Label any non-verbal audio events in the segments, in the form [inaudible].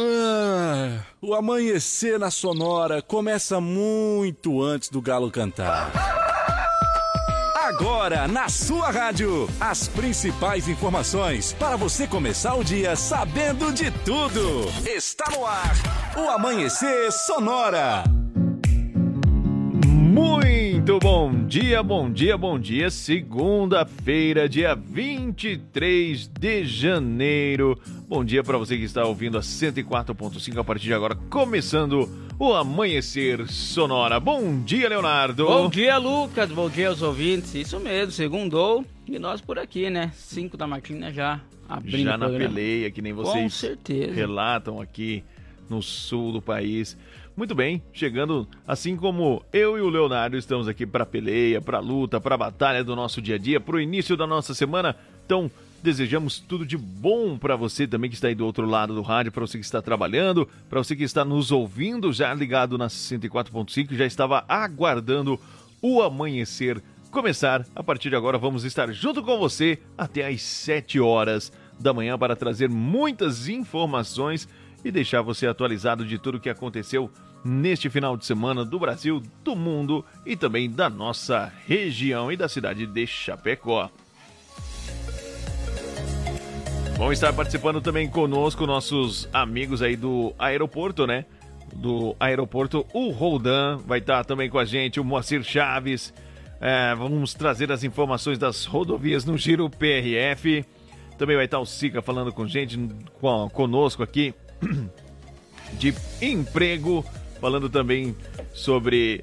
Ah, o amanhecer na Sonora começa muito antes do galo cantar. Agora, na sua rádio, as principais informações para você começar o dia sabendo de tudo. Está no ar, o Amanhecer Sonora. Muito bom dia, bom dia, bom dia. Segunda-feira, dia 23 de janeiro. Bom dia para você que está ouvindo a 104.5 a partir de agora, começando o Amanhecer Sonora. Bom dia, Leonardo. Bom dia, Lucas. Bom dia aos ouvintes. Isso mesmo, segundou. E nós por aqui, né? Cinco da máquina já abrindo Já na peleia, que nem vocês Com certeza. relatam aqui no sul do país. Muito bem, chegando assim como eu e o Leonardo estamos aqui para peleia, para luta, para batalha do nosso dia a dia, para o início da nossa semana. Então, desejamos tudo de bom para você também que está aí do outro lado do rádio, para você que está trabalhando, para você que está nos ouvindo já ligado na 104.5, já estava aguardando o amanhecer começar. A partir de agora vamos estar junto com você até às 7 horas da manhã para trazer muitas informações e deixar você atualizado de tudo o que aconteceu neste final de semana do Brasil, do mundo e também da nossa região e da cidade de Chapecó. Vão estar participando também conosco nossos amigos aí do aeroporto, né? Do aeroporto, o Roldan vai estar também com a gente, o Moacir Chaves. É, vamos trazer as informações das rodovias no Giro PRF. Também vai estar o Sica falando com gente, com, conosco aqui [clears throat] de emprego, falando também sobre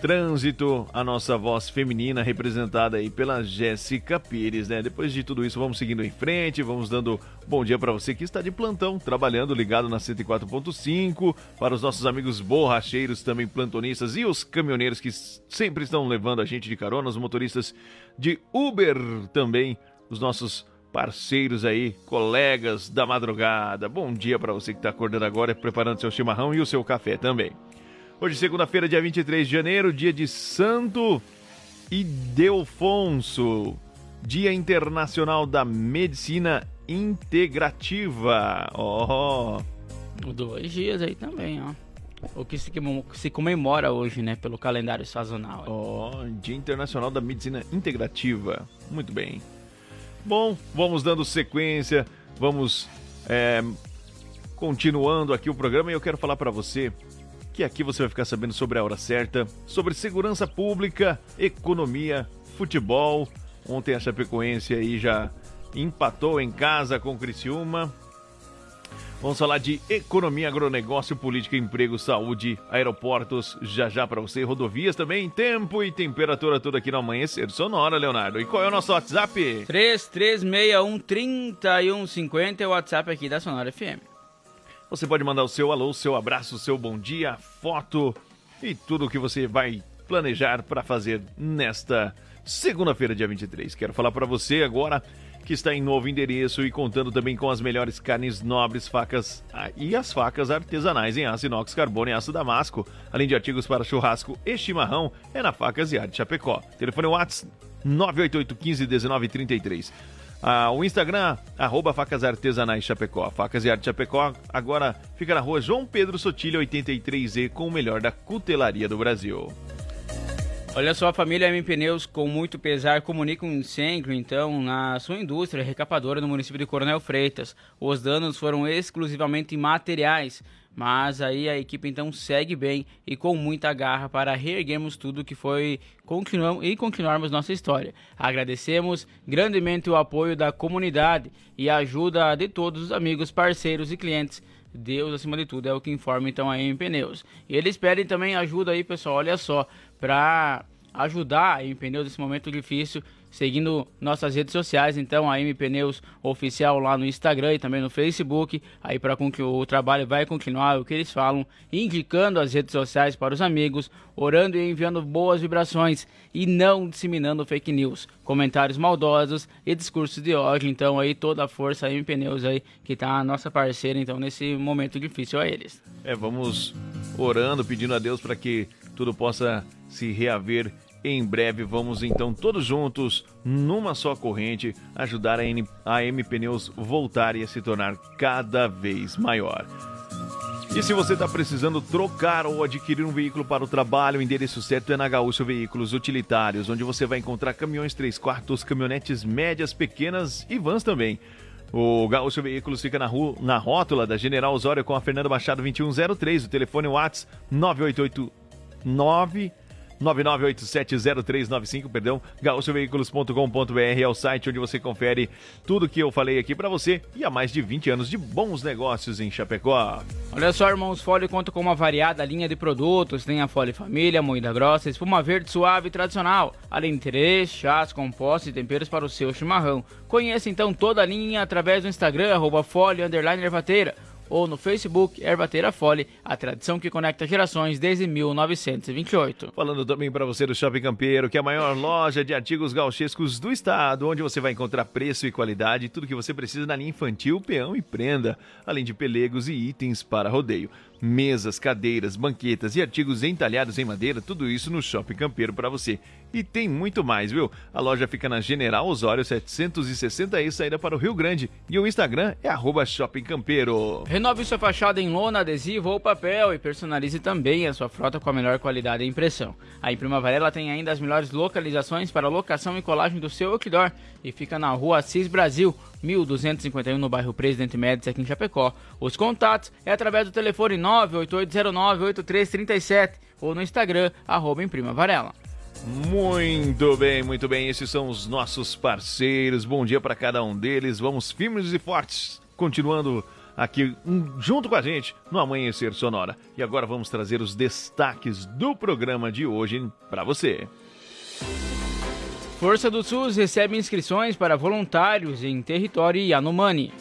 trânsito, a nossa voz feminina representada aí pela Jéssica Pires, né? Depois de tudo isso, vamos seguindo em frente, vamos dando bom dia para você que está de plantão, trabalhando ligado na 104.5, para os nossos amigos borracheiros, também plantonistas e os caminhoneiros que sempre estão levando a gente de carona, os motoristas de Uber também, os nossos parceiros aí, colegas da madrugada. Bom dia para você que está acordando agora, preparando seu chimarrão e o seu café também. Hoje, segunda-feira, dia 23 de janeiro, dia de Santo Ildefonso, Dia Internacional da Medicina Integrativa. Ó, Dois dias aí também, ó. O que se, comemora hoje, né? Pelo calendário sazonal. ó, Dia Internacional da Medicina Integrativa. Muito bem. Bom, vamos dando sequência, vamos é, continuando aqui o programa e eu quero falar para você que aqui você vai ficar sabendo sobre a hora certa, sobre segurança pública, economia, futebol. Ontem a Chapecoense aí já empatou em casa com o Criciúma. Vamos falar de economia, agronegócio, política, emprego, saúde, aeroportos, já já para você, rodovias também, tempo e temperatura toda aqui no amanhecer sonora, Leonardo. E qual é o nosso WhatsApp? 33613150 é o WhatsApp aqui da Sonora FM. Você pode mandar o seu alô, o seu abraço, o seu bom dia, foto e tudo o que você vai planejar para fazer nesta segunda-feira, dia 23. Quero falar para você agora que está em novo endereço e contando também com as melhores carnes nobres, facas ah, e as facas artesanais em aço inox, carbono e aço damasco, além de artigos para churrasco e chimarrão, é na Facas e Arte Chapecó. Telefone WhatsApp 988 15 19 33. Ah, o Instagram, arroba Facas Artesanais Chapecó. Facas e Arte Chapecó agora fica na rua João Pedro Sotilha 83E com o melhor da cutelaria do Brasil. Olha só, a família M Pneus, com muito pesar, comunica um incêndio, então, na sua indústria recapadora no município de Coronel Freitas. Os danos foram exclusivamente materiais, mas aí a equipe então segue bem e com muita garra para reerguermos tudo que foi continuam, e continuarmos nossa história. Agradecemos grandemente o apoio da comunidade e a ajuda de todos os amigos, parceiros e clientes Deus, acima de tudo, é o que informa então a M Pneus. E eles pedem também ajuda aí, pessoal, olha só, para ajudar a M Pneus nesse momento difícil, seguindo nossas redes sociais, então a M Pneus oficial lá no Instagram e também no Facebook, aí para que o trabalho vai continuar, o que eles falam, indicando as redes sociais para os amigos, orando e enviando boas vibrações e não disseminando fake news, comentários maldosos e discursos de ódio, então aí toda a força M Pneus aí, que tá a nossa parceira então nesse momento difícil a eles. É, vamos orando, pedindo a Deus para que tudo possa se reaver em breve. Vamos então todos juntos, numa só corrente, ajudar a, N, a M Pneus voltar e a se tornar cada vez maior. E se você está precisando trocar ou adquirir um veículo para o trabalho, o endereço certo é na Gaúcho Veículos Utilitários, onde você vai encontrar caminhões 3 quartos, caminhonetes médias, pequenas e vans também. O Gaúcho Veículos fica na, rua, na rótula da General Osório com a Fernando Machado 2103. O telefone WhatsApp 9889 99870395, perdão, gaúchoveículos.com.br é o site onde você confere tudo que eu falei aqui para você e há mais de 20 anos de bons negócios em Chapecó. Olha só, irmãos, Fole conta com uma variada linha de produtos, tem a Fole Família, moída grossa, espuma verde suave e tradicional, além de terês, chás, compostos e temperos para o seu chimarrão. Conheça então toda a linha através do Instagram, arroba Fole, ou no Facebook Ervateira Fole, a tradição que conecta gerações desde 1928. Falando também para você do Shopping Campeiro, que é a maior loja de artigos gauchescos do estado, onde você vai encontrar preço e qualidade, tudo que você precisa na linha infantil, peão e prenda, além de pelegos e itens para rodeio mesas, cadeiras, banquetas e artigos entalhados em madeira, tudo isso no Shopping Campeiro para você. E tem muito mais, viu? A loja fica na General Osório 760 e saída para o Rio Grande. E o Instagram é Shopping Campeiro. Renove sua fachada em lona, adesivo ou papel e personalize também a sua frota com a melhor qualidade e impressão. A Imprima Varela tem ainda as melhores localizações para locação e colagem do seu outdoor e fica na rua Assis Brasil, 1251 no bairro Presidente Médici aqui em Chapecó. Os contatos é através do telefone 988098337 ou no Instagram, arroba Imprima Varela. Muito bem, muito bem. Esses são os nossos parceiros. Bom dia para cada um deles. Vamos firmes e fortes, continuando aqui junto com a gente no Amanhecer Sonora. E agora vamos trazer os destaques do programa de hoje para você. Força do SUS recebe inscrições para voluntários em território Yanomami.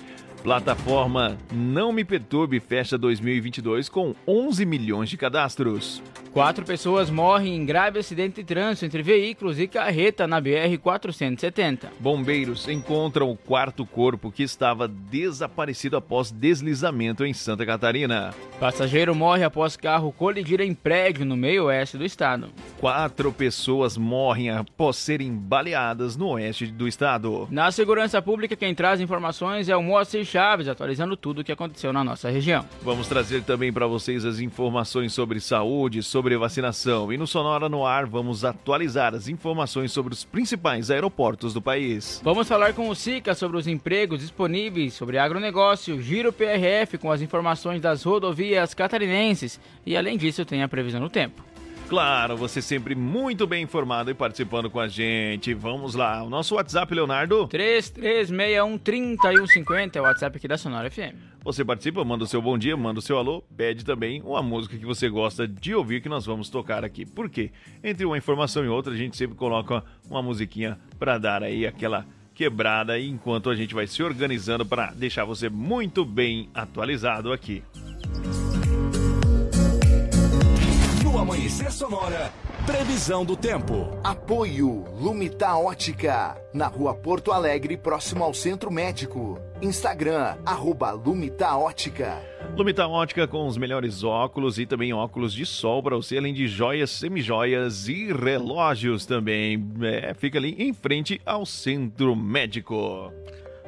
Plataforma Não Me Perturbe fecha 2022 com 11 milhões de cadastros. Quatro pessoas morrem em grave acidente de trânsito entre veículos e carreta na BR-470. Bombeiros encontram o quarto corpo que estava desaparecido após deslizamento em Santa Catarina. Passageiro morre após carro colidir em prédio no meio oeste do estado. Quatro pessoas morrem após serem baleadas no oeste do estado. Na segurança pública, quem traz informações é o Moacir Chaves, atualizando tudo o que aconteceu na nossa região. Vamos trazer também para vocês as informações sobre saúde, sobre vacinação. E no Sonora no Ar, vamos atualizar as informações sobre os principais aeroportos do país. Vamos falar com o SICA sobre os empregos disponíveis, sobre agronegócio, Giro PRF com as informações das rodovias catarinenses. E além disso, tem a previsão do tempo. Claro, você sempre muito bem informado e participando com a gente. Vamos lá, o nosso WhatsApp, Leonardo? 33613150 é o WhatsApp aqui da Sonora FM. Você participa, manda o seu bom dia, manda o seu alô, pede também uma música que você gosta de ouvir que nós vamos tocar aqui. Por quê? Entre uma informação e outra, a gente sempre coloca uma musiquinha para dar aí aquela quebrada enquanto a gente vai se organizando para deixar você muito bem atualizado aqui. No Amanhecer Sonora, previsão do tempo. Apoio Lumita Ótica, na rua Porto Alegre, próximo ao Centro Médico. Instagram, arroba Lumita Ótica. Lumita Ótica com os melhores óculos e também óculos de sol para você, além de joias, semijoias e relógios também. É, fica ali em frente ao Centro Médico.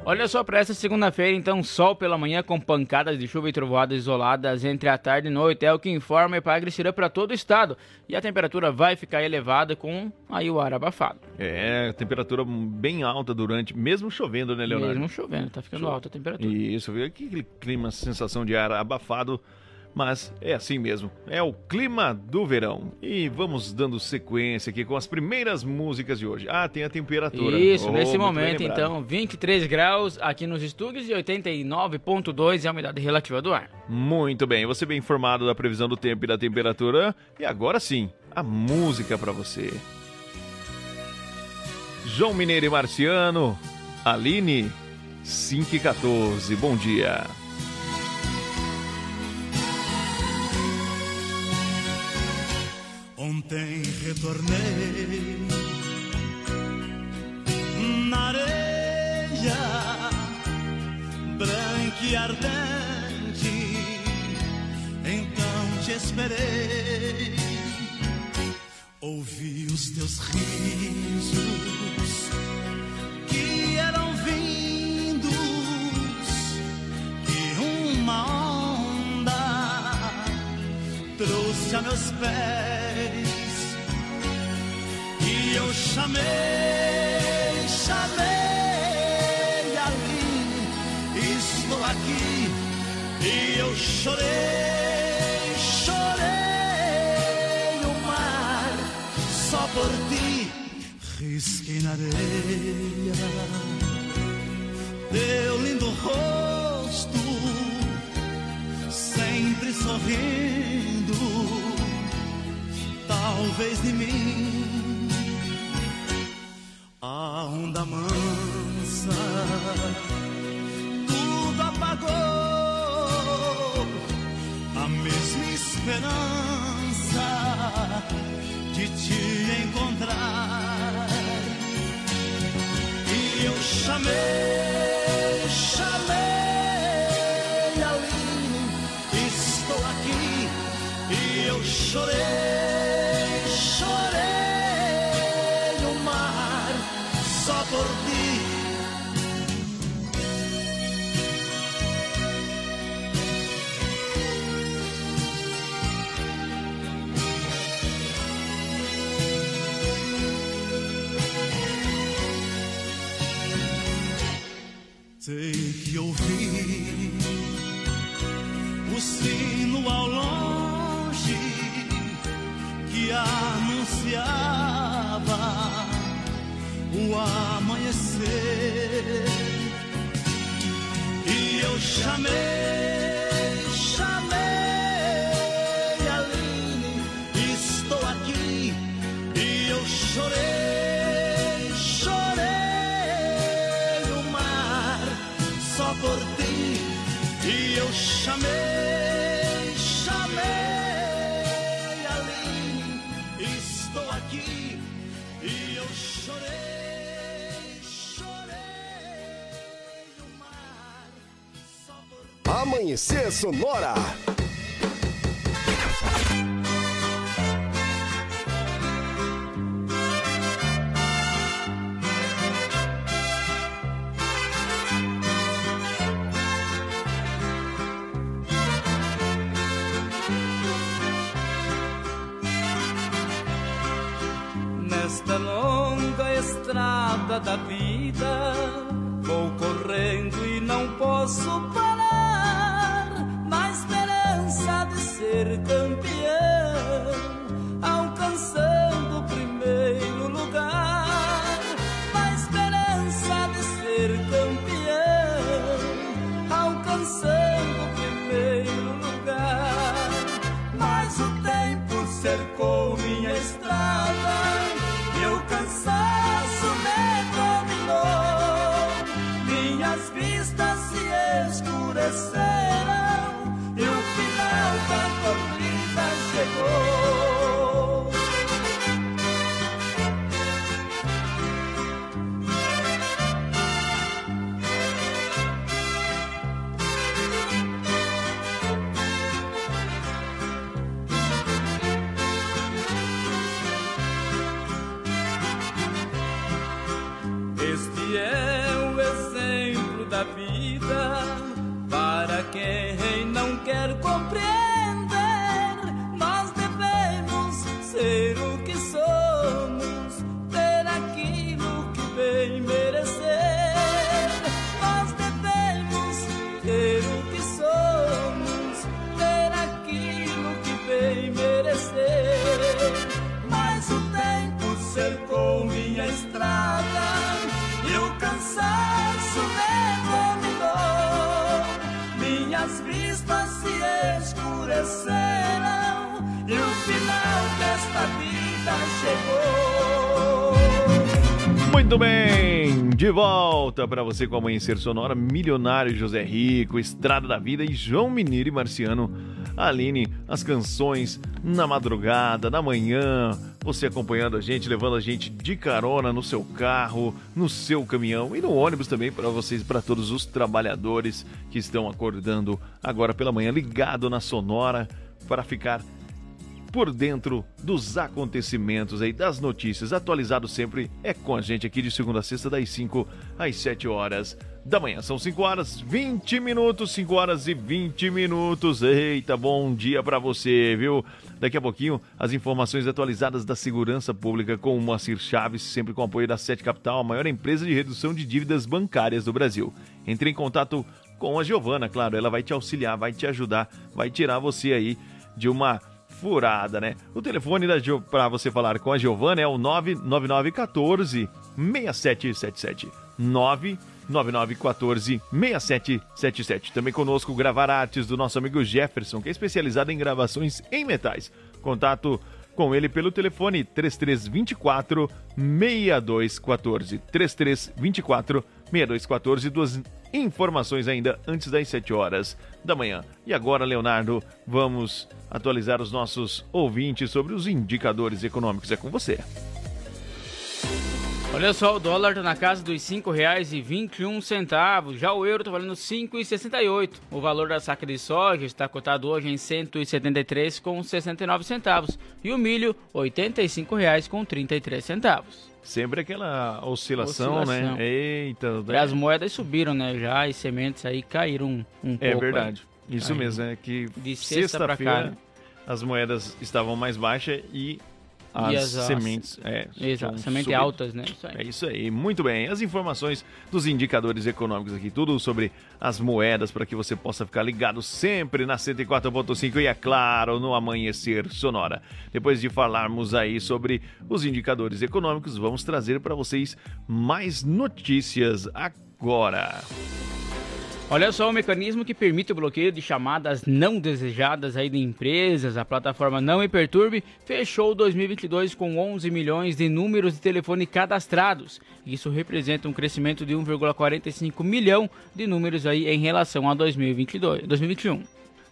Olha só para essa segunda-feira, então, sol pela manhã com pancadas de chuva e trovoadas isoladas entre a tarde e noite. É o que informa Epagre Cirã para todo o estado. E a temperatura vai ficar elevada com aí o ar abafado. É, temperatura bem alta durante, mesmo chovendo, né, Leonardo? Mesmo chovendo, tá ficando alta a temperatura. Isso, viu? Aquele clima, sensação de ar abafado mas é assim mesmo, é o clima do verão. E vamos dando sequência aqui com as primeiras músicas de hoje. Ah, tem a temperatura. Isso, oh, nesse momento então, 23 graus aqui nos estúdios e 89.2 é a umidade relativa do ar. Muito bem, você bem informado da previsão do tempo e da temperatura. E agora sim, a música para você. João Mineiro e Marciano, Aline, 5 e 14, bom dia. Retornei na areia branca e ardente, então te esperei. Ouvi os teus risos que eram vindos que uma onda a meus pés. Eu chamei, chamei ali, estou aqui. E eu chorei, chorei o mar só por ti. Risquei na areia teu lindo rosto, sempre sorrindo, talvez de mim. A onda mansa, tudo apagou, a mesma esperança de te encontrar. E eu chamei, Sei que ouvi o sino ao longe que anunciava o amanhecer. E eu chamei, Amanhecer Sonora. Nesta longa estrada da vida, vou correndo e não posso Este é o exemplo da vida para quem não quer compreender. Muito bem, de volta para você com Amanhecer Sonora, Milionário José Rico, Estrada da Vida e João Mineiro e Marciano. Aline, as canções na madrugada, na manhã, você acompanhando a gente, levando a gente de carona no seu carro, no seu caminhão e no ônibus também para vocês, para todos os trabalhadores que estão acordando agora pela manhã, ligado na Sonora para ficar por dentro dos acontecimentos aí, das notícias, atualizado sempre é com a gente aqui de segunda a sexta, das 5 às 7 horas da manhã. São 5 horas 20 minutos, 5 horas e 20 minutos. Eita, bom dia para você, viu? Daqui a pouquinho, as informações atualizadas da segurança pública com o Moacir Chaves, sempre com apoio da Sete Capital, a maior empresa de redução de dívidas bancárias do Brasil. Entre em contato com a Giovana, claro, ela vai te auxiliar, vai te ajudar, vai tirar você aí de uma furada, né? O telefone para você falar com a Giovana é o 99914 6777. 99914 6777. Também conosco gravar artes do nosso amigo Jefferson, que é especializado em gravações em metais. Contato com ele pelo telefone 3324 6214. 3324 6214. Duas informações ainda antes das 7 horas da manhã. E agora, Leonardo, vamos atualizar os nossos ouvintes sobre os indicadores econômicos. É com você. Olha só, o dólar está na casa dos R$ 5,21. Já o euro está valendo R$ 5,68. O valor da saca de soja está cotado hoje em R$ 173,69. E o milho, R$ 85,33. Sempre aquela oscilação, né? oscilação. né? Eita. E as moedas subiram, né? Já as sementes aí caíram um, um é pouco. É verdade. Aí. Isso mesmo, é que sexta-feira né? as moedas estavam mais baixas e as, as sementes. É, Exato, sementes altas, né? Isso é isso aí. Muito bem. As informações dos indicadores econômicos aqui, tudo sobre as moedas, para que você possa ficar ligado sempre na 104.5 e, é claro, no Amanhecer Sonora. Depois de falarmos aí sobre os indicadores econômicos, vamos trazer para vocês mais notícias agora. Olha só o mecanismo que permite o bloqueio de chamadas não desejadas aí de empresas. A plataforma Não Me Perturbe fechou 2022 com 11 milhões de números de telefone cadastrados. Isso representa um crescimento de 1,45 milhão de números aí em relação a 2022, 2021.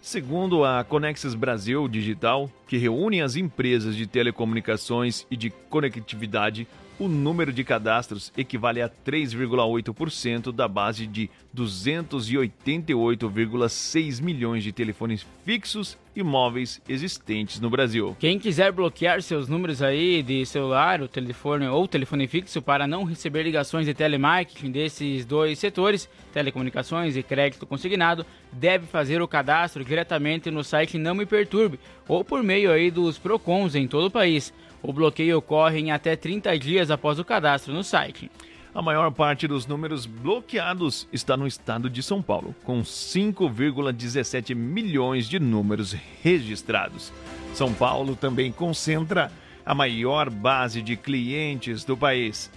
Segundo a Conexis Brasil Digital, que reúne as empresas de telecomunicações e de conectividade, o número de cadastros equivale a 3,8% da base de 288,6 milhões de telefones fixos e móveis existentes no Brasil. Quem quiser bloquear seus números aí de celular, o telefone ou telefone fixo para não receber ligações de telemarketing desses dois setores, telecomunicações e crédito consignado, deve fazer o cadastro diretamente no site Não Me Perturbe ou por meio aí dos Procons em todo o país. O bloqueio ocorre em até 30 dias após o cadastro no site. A maior parte dos números bloqueados está no estado de São Paulo, com 5,17 milhões de números registrados. São Paulo também concentra a maior base de clientes do país,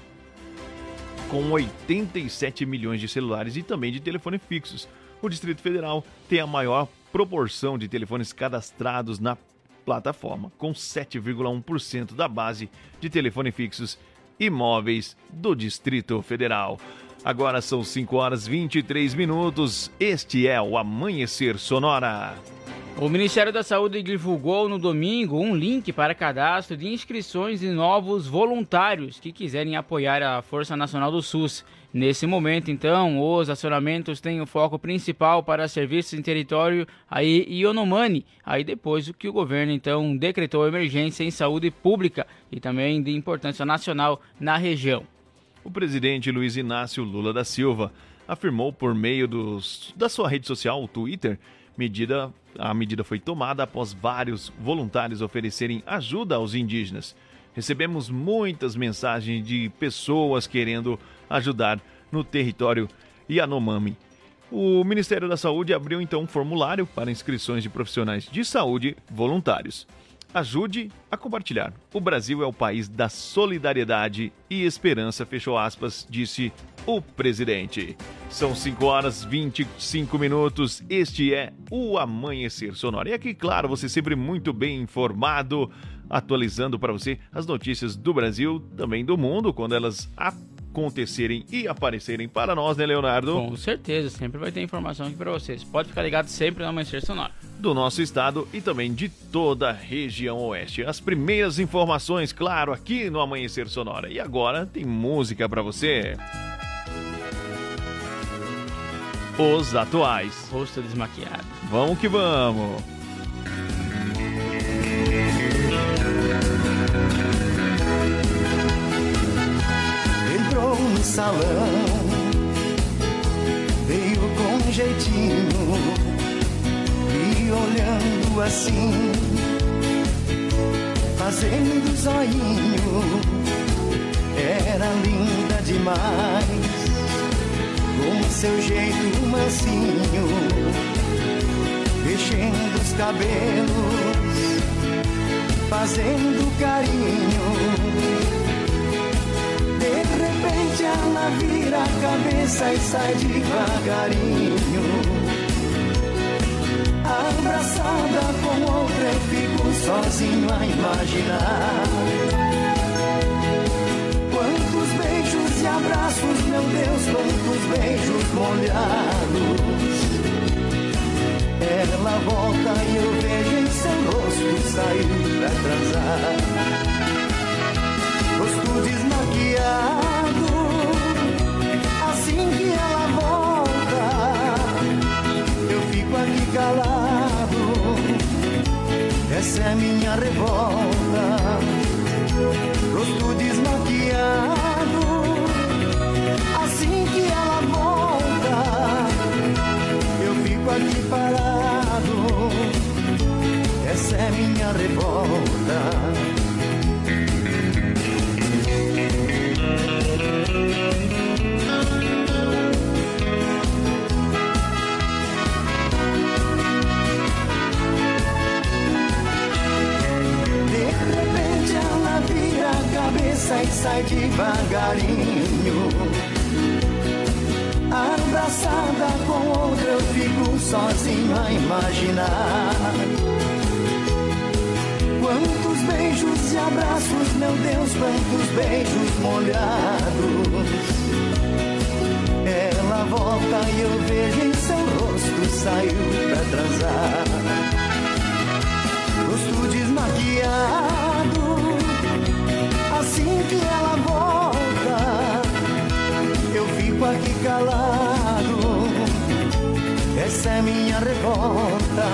com 87 milhões de celulares e também de telefones fixos. O Distrito Federal tem a maior proporção de telefones cadastrados na plataforma, com 7,1% da base de telefone fixos e móveis do Distrito Federal. Agora são 5 horas 23 minutos. Este é o Amanhecer Sonora. O Ministério da Saúde divulgou no domingo um link para cadastro de inscrições de novos voluntários que quiserem apoiar a Força Nacional do SUS. Nesse momento, então, os acionamentos têm o foco principal para serviços em território aí Ionomani, aí depois que o governo então decretou emergência em saúde pública e também de importância nacional na região. O presidente Luiz Inácio Lula da Silva afirmou por meio dos, da sua rede social, o Twitter, medida, a medida foi tomada após vários voluntários oferecerem ajuda aos indígenas. Recebemos muitas mensagens de pessoas querendo ajudar no território Yanomami. O Ministério da Saúde abriu então um formulário para inscrições de profissionais de saúde voluntários. Ajude a compartilhar. O Brasil é o país da solidariedade e esperança, fechou aspas, disse o presidente. São 5 horas 25 minutos. Este é o Amanhecer Sonoro. E aqui, claro, você sempre muito bem informado atualizando para você as notícias do Brasil, também do mundo, quando elas acontecerem e aparecerem para nós, né, Leonardo? Com certeza, sempre vai ter informação aqui para vocês. Pode ficar ligado sempre no Amanhecer Sonoro. Do nosso estado e também de toda a região oeste. As primeiras informações, claro, aqui no Amanhecer Sonora. E agora tem música para você. Os atuais. Rosto desmaquiado. Vamos que vamos. Salão. Veio com jeitinho e olhando assim, fazendo zoinho. Era linda demais, com seu jeito mansinho, mexendo os cabelos, fazendo carinho repente ela vira a cabeça e sai devagarinho. Abraçada com outra, eu fico sozinho a imaginar. Quantos beijos e abraços, meu Deus, quantos beijos molhados. Ela volta e eu vejo em seu rosto sair pra transar rosto desmaquiado. Assim que ela volta, eu fico aqui calado. Essa é minha revolta. Rosto desmaquiado. Assim que ela volta, eu fico aqui parado. Essa é minha revolta. Cabeça e sai devagarinho. Abraçada com outra, eu fico sozinho a imaginar. Quantos beijos e abraços, meu Deus, quantos beijos molhados. Ela volta e eu vejo em seu rosto, saiu pra transar. Rosto desmaquiado assim que ela volta, eu fico aqui calado. Essa é minha revolta,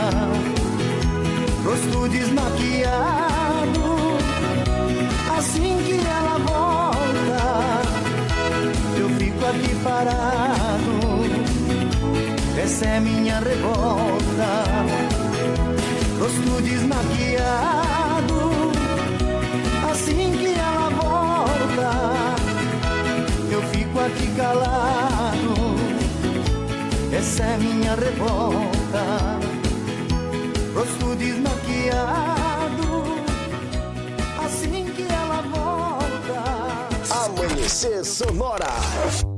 rosto desmaquiado. Assim que ela volta, eu fico aqui parado. Essa é minha revolta, rosto desmaquiado aqui calado. Essa é minha revolta, rosto desmaquiado. Assim que ela volta, amanhecer sonora.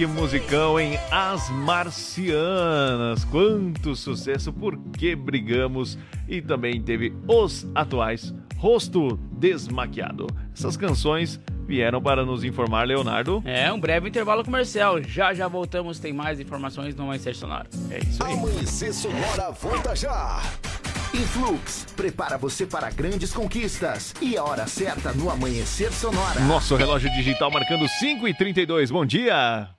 Que musicão, hein? As Marcianas. Quanto sucesso, por que brigamos? E também teve os atuais Rosto Desmaquiado. Essas canções vieram para nos informar, Leonardo. É, um breve intervalo comercial. Já já voltamos, tem mais informações no Amanhecer Sonoro. É isso aí. Amanhecer Sonora volta já. Influx, prepara você para grandes conquistas. E a hora certa no Amanhecer Sonora. Nosso relógio digital marcando 5 e 32 Bom dia!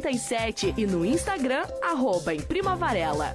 988098337 e no Instagram, arroba em Prima Varela.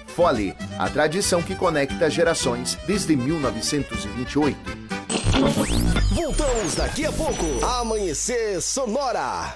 Fole, a tradição que conecta gerações desde 1928. Voltamos daqui a pouco. Amanhecer Sonora.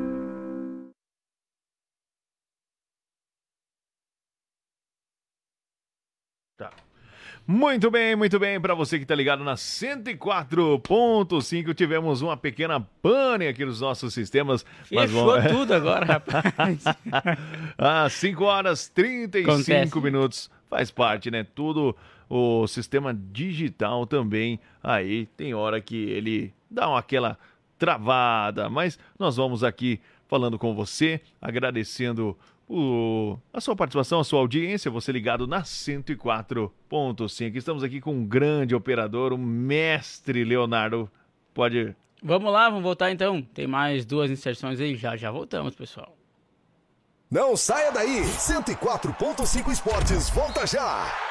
Muito bem, muito bem. Para você que tá ligado na 104.5, tivemos uma pequena pane aqui nos nossos sistemas. Fechou tudo agora, [laughs] rapaz. [laughs] Às 5 horas 35 Acontece. minutos. Faz parte, né? Tudo o sistema digital também. Aí tem hora que ele dá uma, aquela travada, mas nós vamos aqui falando com você, agradecendo o, a sua participação, a sua audiência, você ligado na 104.5. Estamos aqui com um grande operador, o mestre Leonardo. Pode. Vamos lá, vamos voltar então. Tem mais duas inserções aí, já já voltamos, pessoal. Não saia daí! 104.5 Esportes volta já!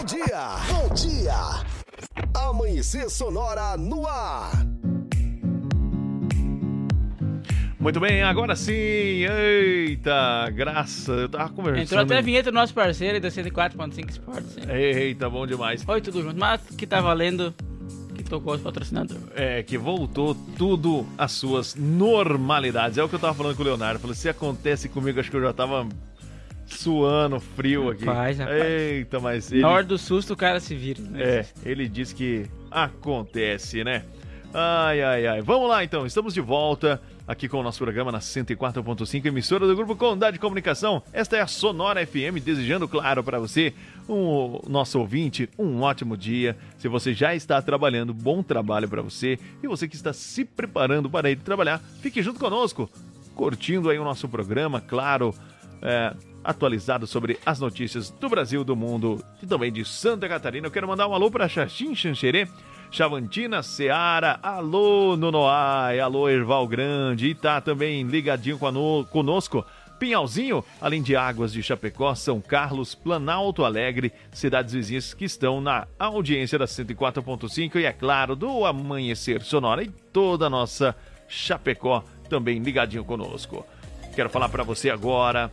Bom dia! Bom dia! Amanhecer Sonora no ar! Muito bem, agora sim! Eita, graça! Eu tava conversando. Entrou até a vinheta do nosso parceiro da 104.5 Esportes. hein? Eita, bom demais. Oi, tudo junto. Mas que tá valendo que tocou os patrocinadores. É, que voltou tudo às suas normalidades. É o que eu tava falando com o Leonardo. Falei, se acontece comigo, acho que eu já tava suando frio aqui. Rapaz, rapaz. Eita, mas ele... Na hora do susto o cara se vira. né? É, ele diz que acontece, né? Ai, ai, ai. Vamos lá então, estamos de volta aqui com o nosso programa na 104.5, emissora do Grupo Condade de Comunicação. Esta é a Sonora FM, desejando, claro, para você, um, nosso ouvinte, um ótimo dia. Se você já está trabalhando, bom trabalho para você. E você que está se preparando para ir trabalhar, fique junto conosco, curtindo aí o nosso programa, claro. É, atualizado sobre as notícias do Brasil, do mundo e também de Santa Catarina. Eu quero mandar um alô para Xaxim Xanxerê, Chavantina, Seara, alô Nonoai, alô Erval Grande, e tá também ligadinho cono- conosco. Pinhalzinho, além de Águas de Chapecó, São Carlos, Planalto Alegre, cidades vizinhas que estão na audiência da 104.5 e, é claro, do Amanhecer Sonora e toda a nossa Chapecó também ligadinho conosco. Quero falar para você agora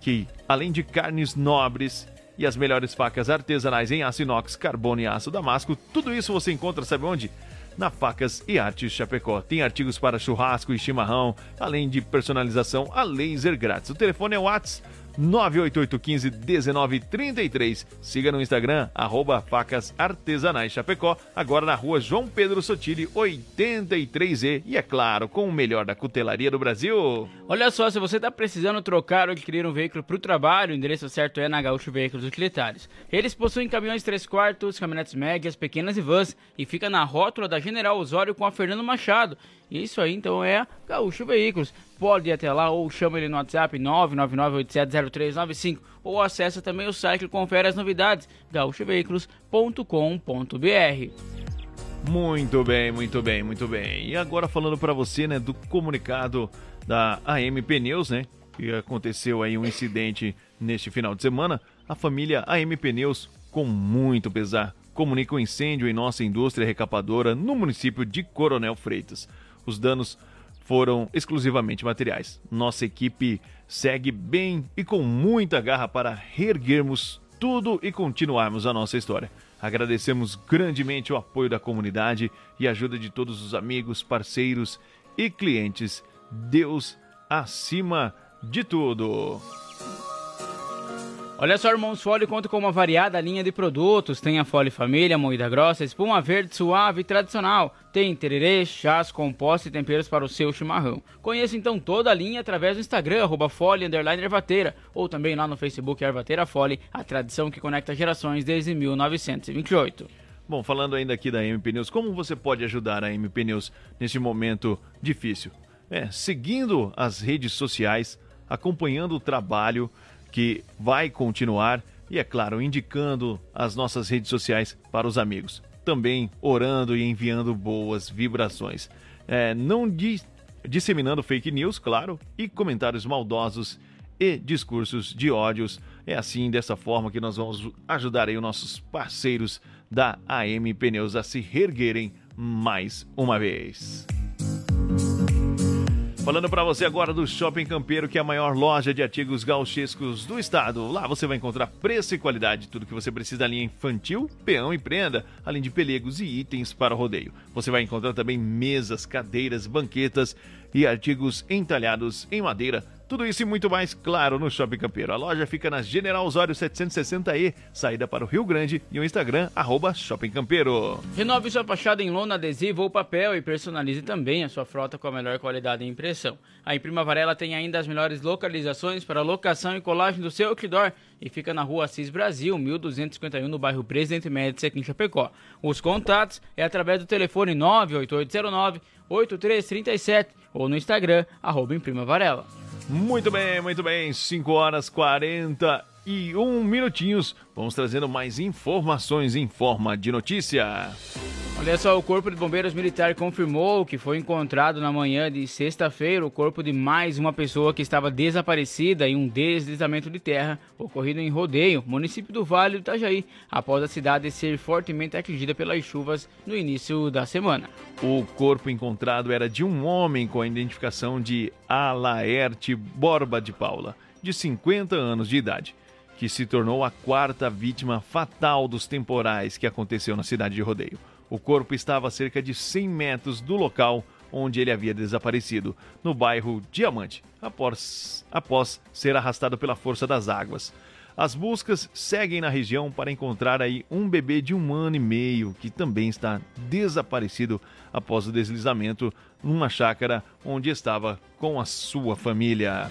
que, além de carnes nobres e as melhores facas artesanais em aço inox, carbono e aço damasco, tudo isso você encontra, sabe onde? Na Facas e Artes Chapecó. Tem artigos para churrasco e chimarrão, além de personalização a laser grátis. O telefone é o WhatsApp 988151933. Siga no Instagram, arroba Facas Artesanais Chapecó, agora na rua João Pedro Sotile, 83E. E é claro, com o melhor da cutelaria do Brasil. Olha só, se você está precisando trocar ou adquirir um veículo para o trabalho, o endereço certo é na Gaúcho Veículos Utilitários. Eles possuem caminhões 3 quartos, caminhonetes médias, pequenas e vans e fica na rótula da General Osório com a Fernando Machado. Isso aí então é Gaúcho Veículos. Pode ir até lá ou chama ele no WhatsApp 999870395 ou acessa também o site e confere as novidades gaúchoveículos.com.br. Muito bem, muito bem, muito bem. E agora falando para você, né, do comunicado da AM Pneus, né, que aconteceu aí um incidente neste final de semana, a família AM Pneus, com muito pesar, comunica o incêndio em nossa indústria recapadora no município de Coronel Freitas. Os danos foram exclusivamente materiais. Nossa equipe segue bem e com muita garra para reerguermos tudo e continuarmos a nossa história. Agradecemos grandemente o apoio da comunidade e a ajuda de todos os amigos, parceiros e clientes. Deus acima de tudo. Olha só, Irmãos Fole conta com uma variada linha de produtos. Tem a Fole Família, moída grossa, espuma verde suave e tradicional. Tem tererê, chás, compostos e temperos para o seu chimarrão. Conheça então toda a linha através do Instagram, arroba Fole, underline Ervateira, ou também lá no Facebook Ervateira Fole, a tradição que conecta gerações desde 1928. Bom, falando ainda aqui da M Pneus, como você pode ajudar a M Pneus nesse momento difícil? É, seguindo as redes sociais, acompanhando o trabalho que vai continuar e, é claro, indicando as nossas redes sociais para os amigos. Também orando e enviando boas vibrações. É, não di- disseminando fake news, claro, e comentários maldosos e discursos de ódios. É assim, dessa forma, que nós vamos ajudar aí os nossos parceiros da AM Pneus a se reerguerem mais uma vez. Falando para você agora do Shopping Campeiro, que é a maior loja de artigos gauchescos do estado. Lá você vai encontrar preço e qualidade, tudo que você precisa da linha infantil, peão e prenda, além de pelegos e itens para o rodeio. Você vai encontrar também mesas, cadeiras, banquetas e artigos entalhados em madeira tudo isso e muito mais, claro, no Shopping Campeiro. A loja fica na General Osório 760E, saída para o Rio Grande e o Instagram, arroba Shopping Campeiro. Renove sua fachada em lona, adesivo ou papel e personalize também a sua frota com a melhor qualidade e impressão. A Imprima Varela tem ainda as melhores localizações para locação e colagem do seu outdoor e fica na rua Assis Brasil, 1251, no bairro Presidente Médici, aqui em Chapecó. Os contatos é através do telefone 98809 8337 ou no Instagram, arroba Imprima Varela. Muito bem, muito bem. 5 horas 41 minutinhos. Vamos trazendo mais informações em forma de notícia. Olha só, o Corpo de Bombeiros Militar confirmou que foi encontrado na manhã de sexta-feira o corpo de mais uma pessoa que estava desaparecida em um deslizamento de terra ocorrido em Rodeio, município do Vale do Itajaí, após a cidade ser fortemente atingida pelas chuvas no início da semana. O corpo encontrado era de um homem com a identificação de Alaerte Borba de Paula, de 50 anos de idade que se tornou a quarta vítima fatal dos temporais que aconteceu na cidade de Rodeio. O corpo estava a cerca de 100 metros do local onde ele havia desaparecido, no bairro Diamante, após, após ser arrastado pela força das águas. As buscas seguem na região para encontrar aí um bebê de um ano e meio que também está desaparecido após o deslizamento numa chácara onde estava com a sua família.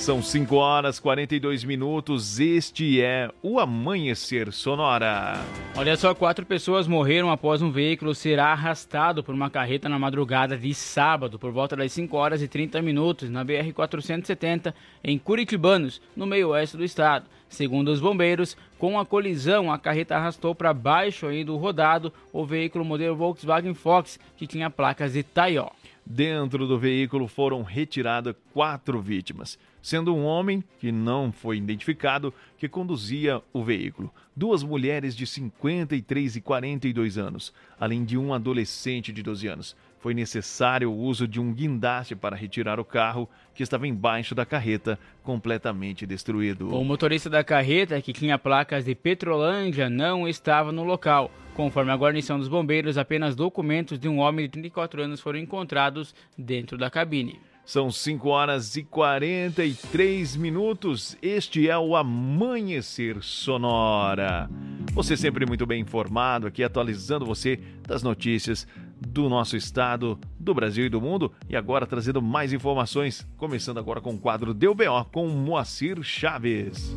São 5 horas e 42 minutos. Este é o Amanhecer Sonora. Olha só, quatro pessoas morreram após um veículo ser arrastado por uma carreta na madrugada de sábado, por volta das 5 horas e 30 minutos, na BR-470, em Curitibanos, no meio oeste do estado. Segundo os bombeiros, com a colisão, a carreta arrastou para baixo aí do rodado o veículo modelo Volkswagen Fox, que tinha placas de Taió. Dentro do veículo foram retiradas quatro vítimas, sendo um homem, que não foi identificado, que conduzia o veículo, duas mulheres de 53 e 42 anos, além de um adolescente de 12 anos. Foi necessário o uso de um guindaste para retirar o carro, que estava embaixo da carreta, completamente destruído. O motorista da carreta, que tinha placas de Petrolândia, não estava no local. Conforme a guarnição dos bombeiros, apenas documentos de um homem de 34 anos foram encontrados dentro da cabine. São 5 horas e 43 minutos. Este é o Amanhecer Sonora. Você sempre muito bem informado aqui, atualizando você das notícias do nosso estado, do Brasil e do mundo. E agora trazendo mais informações, começando agora com o quadro Deu BO com Moacir Chaves.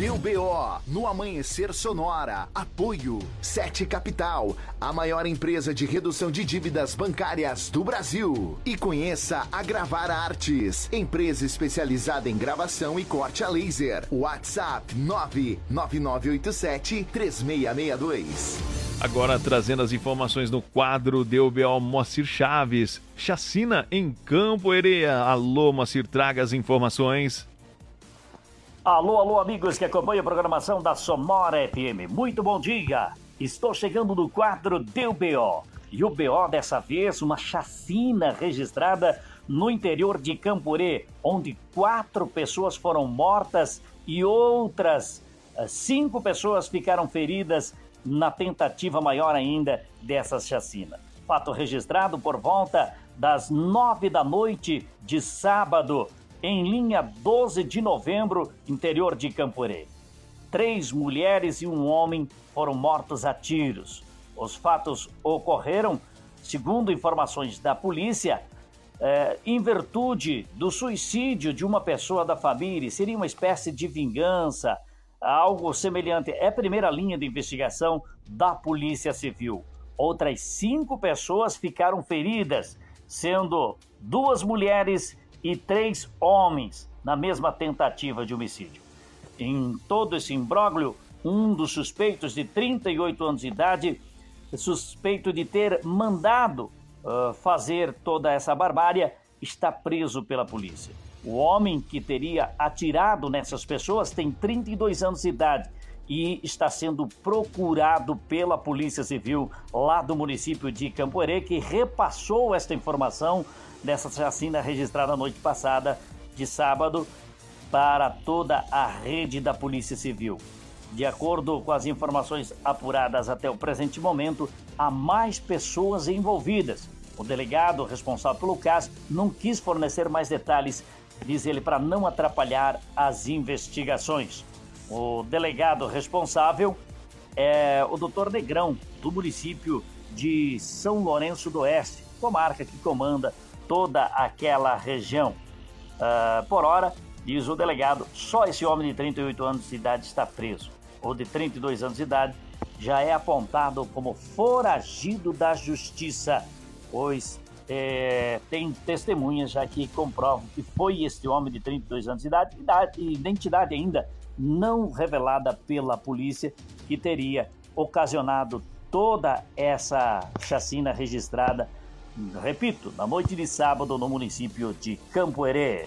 Deu BO no Amanhecer Sonora. Apoio Sete Capital, a maior empresa de redução de dívidas bancárias do Brasil. E conheça a Gravar Artes, empresa especializada em gravação e corte a laser. WhatsApp 99987 3662. Agora trazendo as informações no quadro DBO Moacir Chaves. Chacina em Campo Hereia. Alô, Moacir, traga as informações. Alô, alô, amigos que acompanham a programação da Sonora FM. Muito bom dia. Estou chegando no quadro DBO. E o BO dessa vez, uma chacina registrada no interior de Campurê, onde quatro pessoas foram mortas e outras eh, cinco pessoas ficaram feridas na tentativa maior ainda dessa chacina. Fato registrado por volta das nove da noite de sábado, em linha 12 de novembro, interior de Campurê. Três mulheres e um homem foram mortos a tiros. Os fatos ocorreram, segundo informações da polícia, é, em virtude do suicídio de uma pessoa da família. Seria uma espécie de vingança, algo semelhante. É a primeira linha de investigação da Polícia Civil. Outras cinco pessoas ficaram feridas, sendo duas mulheres e três homens na mesma tentativa de homicídio. Em todo esse imbróglio, um dos suspeitos de 38 anos de idade, suspeito de ter mandado uh, fazer toda essa barbárie, está preso pela polícia. O homem que teria atirado nessas pessoas tem 32 anos de idade e está sendo procurado pela Polícia Civil lá do município de Camporê, que repassou esta informação dessa chacina registrada noite passada, de sábado, para toda a rede da Polícia Civil. De acordo com as informações apuradas até o presente momento, há mais pessoas envolvidas. O delegado responsável pelo caso não quis fornecer mais detalhes, diz ele, para não atrapalhar as investigações. O delegado responsável é o doutor Negrão, do município de São Lourenço do Oeste, comarca que comanda toda aquela região. Uh, por hora, diz o delegado, só esse homem de 38 anos de idade está preso ou de 32 anos de idade, já é apontado como foragido da justiça, pois é, tem testemunhas já que comprovam que foi este homem de 32 anos de idade, idade identidade ainda não revelada pela polícia, que teria ocasionado toda essa chacina registrada, repito, na noite de sábado no município de Campo Herê.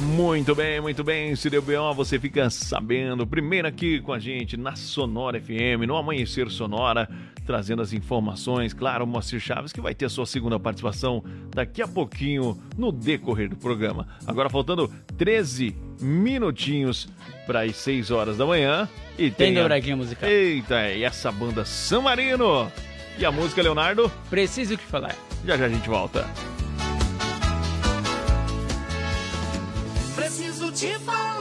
Muito bem, muito bem. Se deu B.O., você fica sabendo. Primeiro aqui com a gente na Sonora FM, no Amanhecer Sonora, trazendo as informações. Claro, o Moacir Chaves, que vai ter a sua segunda participação daqui a pouquinho no decorrer do programa. Agora faltando 13 minutinhos para as 6 horas da manhã. E tem, tem dobradinha musical. Eita, e essa banda San Marino. E a música, Leonardo? Preciso que falar. Já já a gente volta. Te falar.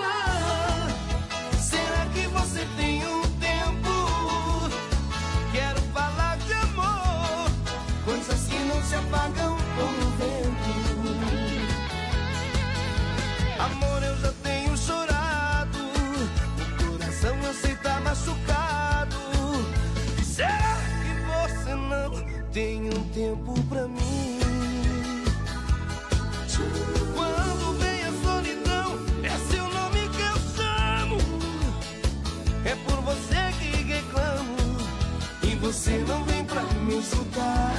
Você não vem pra me escutar.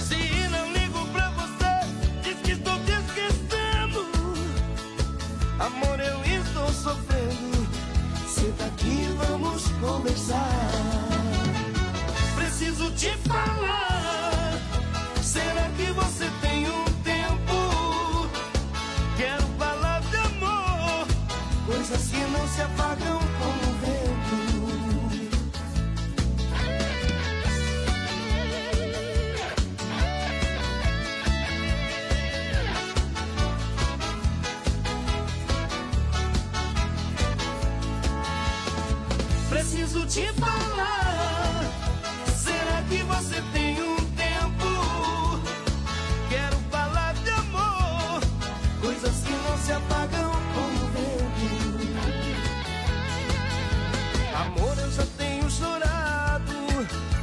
Se não ligo pra você, diz que estou te esquecendo. Amor, eu estou sofrendo. Senta aqui, vamos conversar. Preciso te falar. Será que você tem um tempo? Quero falar de amor, coisas que não se apagam preciso te falar. Será que você tem um tempo? Quero falar de amor, coisas que não se apagam com o vento. Amor, eu já tenho chorado,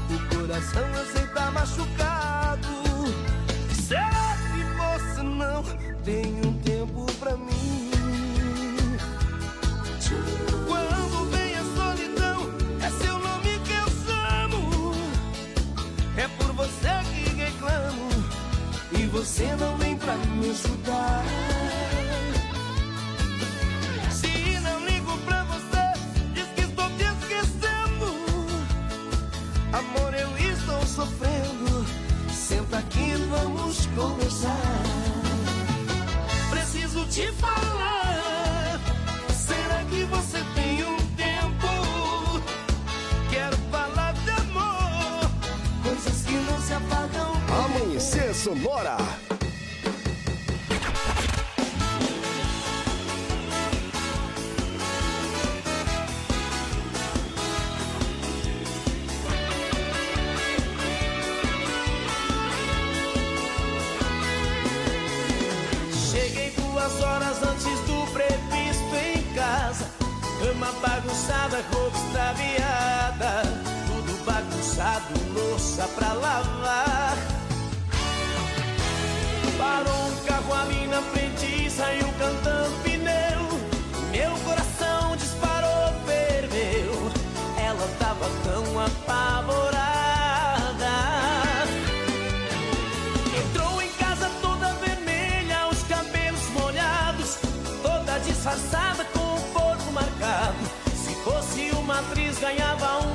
o coração aceita machucado. Conversar. Preciso te falar. Será que você tem um tempo? Quero falar de amor, coisas que não se apagam. Amanhecer Sonora. bagunçada, roupa extraviada, tudo bagunçado, louça pra lavar. Parou um carro ali na frente e saiu cantando. Ganhava um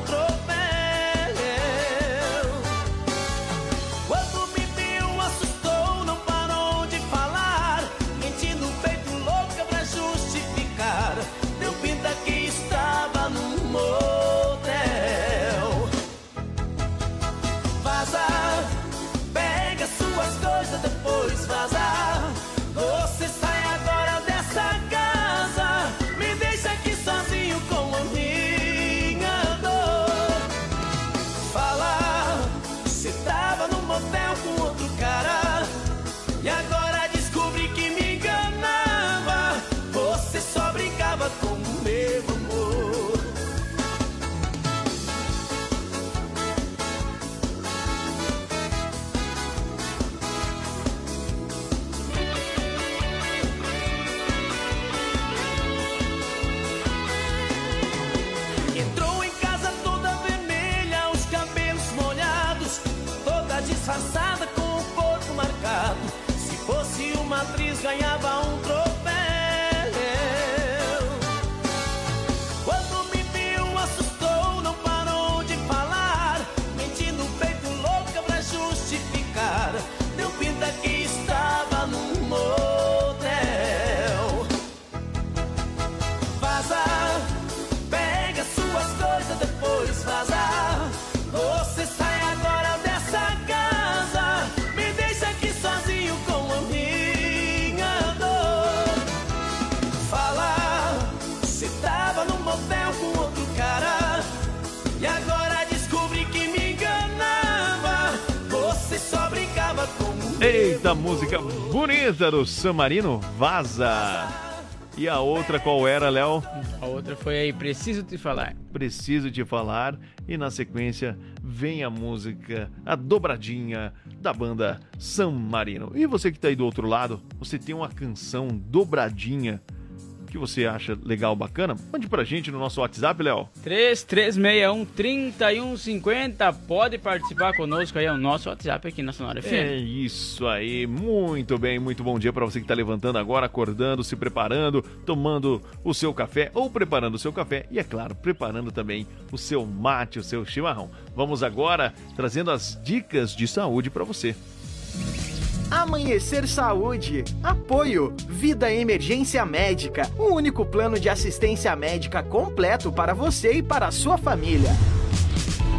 do San Marino, Vaza. E a outra qual era, Léo? A outra foi aí, Preciso Te Falar. Preciso Te Falar. E na sequência vem a música, a dobradinha da banda San Marino. E você que tá aí do outro lado, você tem uma canção dobradinha que você acha legal, bacana? Mande pra gente no nosso WhatsApp, Léo. 3361-3150. Pode participar conosco aí, é o nosso WhatsApp aqui na Sonora FM. É isso aí, muito bem, muito bom dia para você que está levantando agora, acordando, se preparando, tomando o seu café ou preparando o seu café e, é claro, preparando também o seu mate, o seu chimarrão. Vamos agora trazendo as dicas de saúde para você. Amanhecer Saúde. Apoio. Vida Emergência Médica. O único plano de assistência médica completo para você e para a sua família.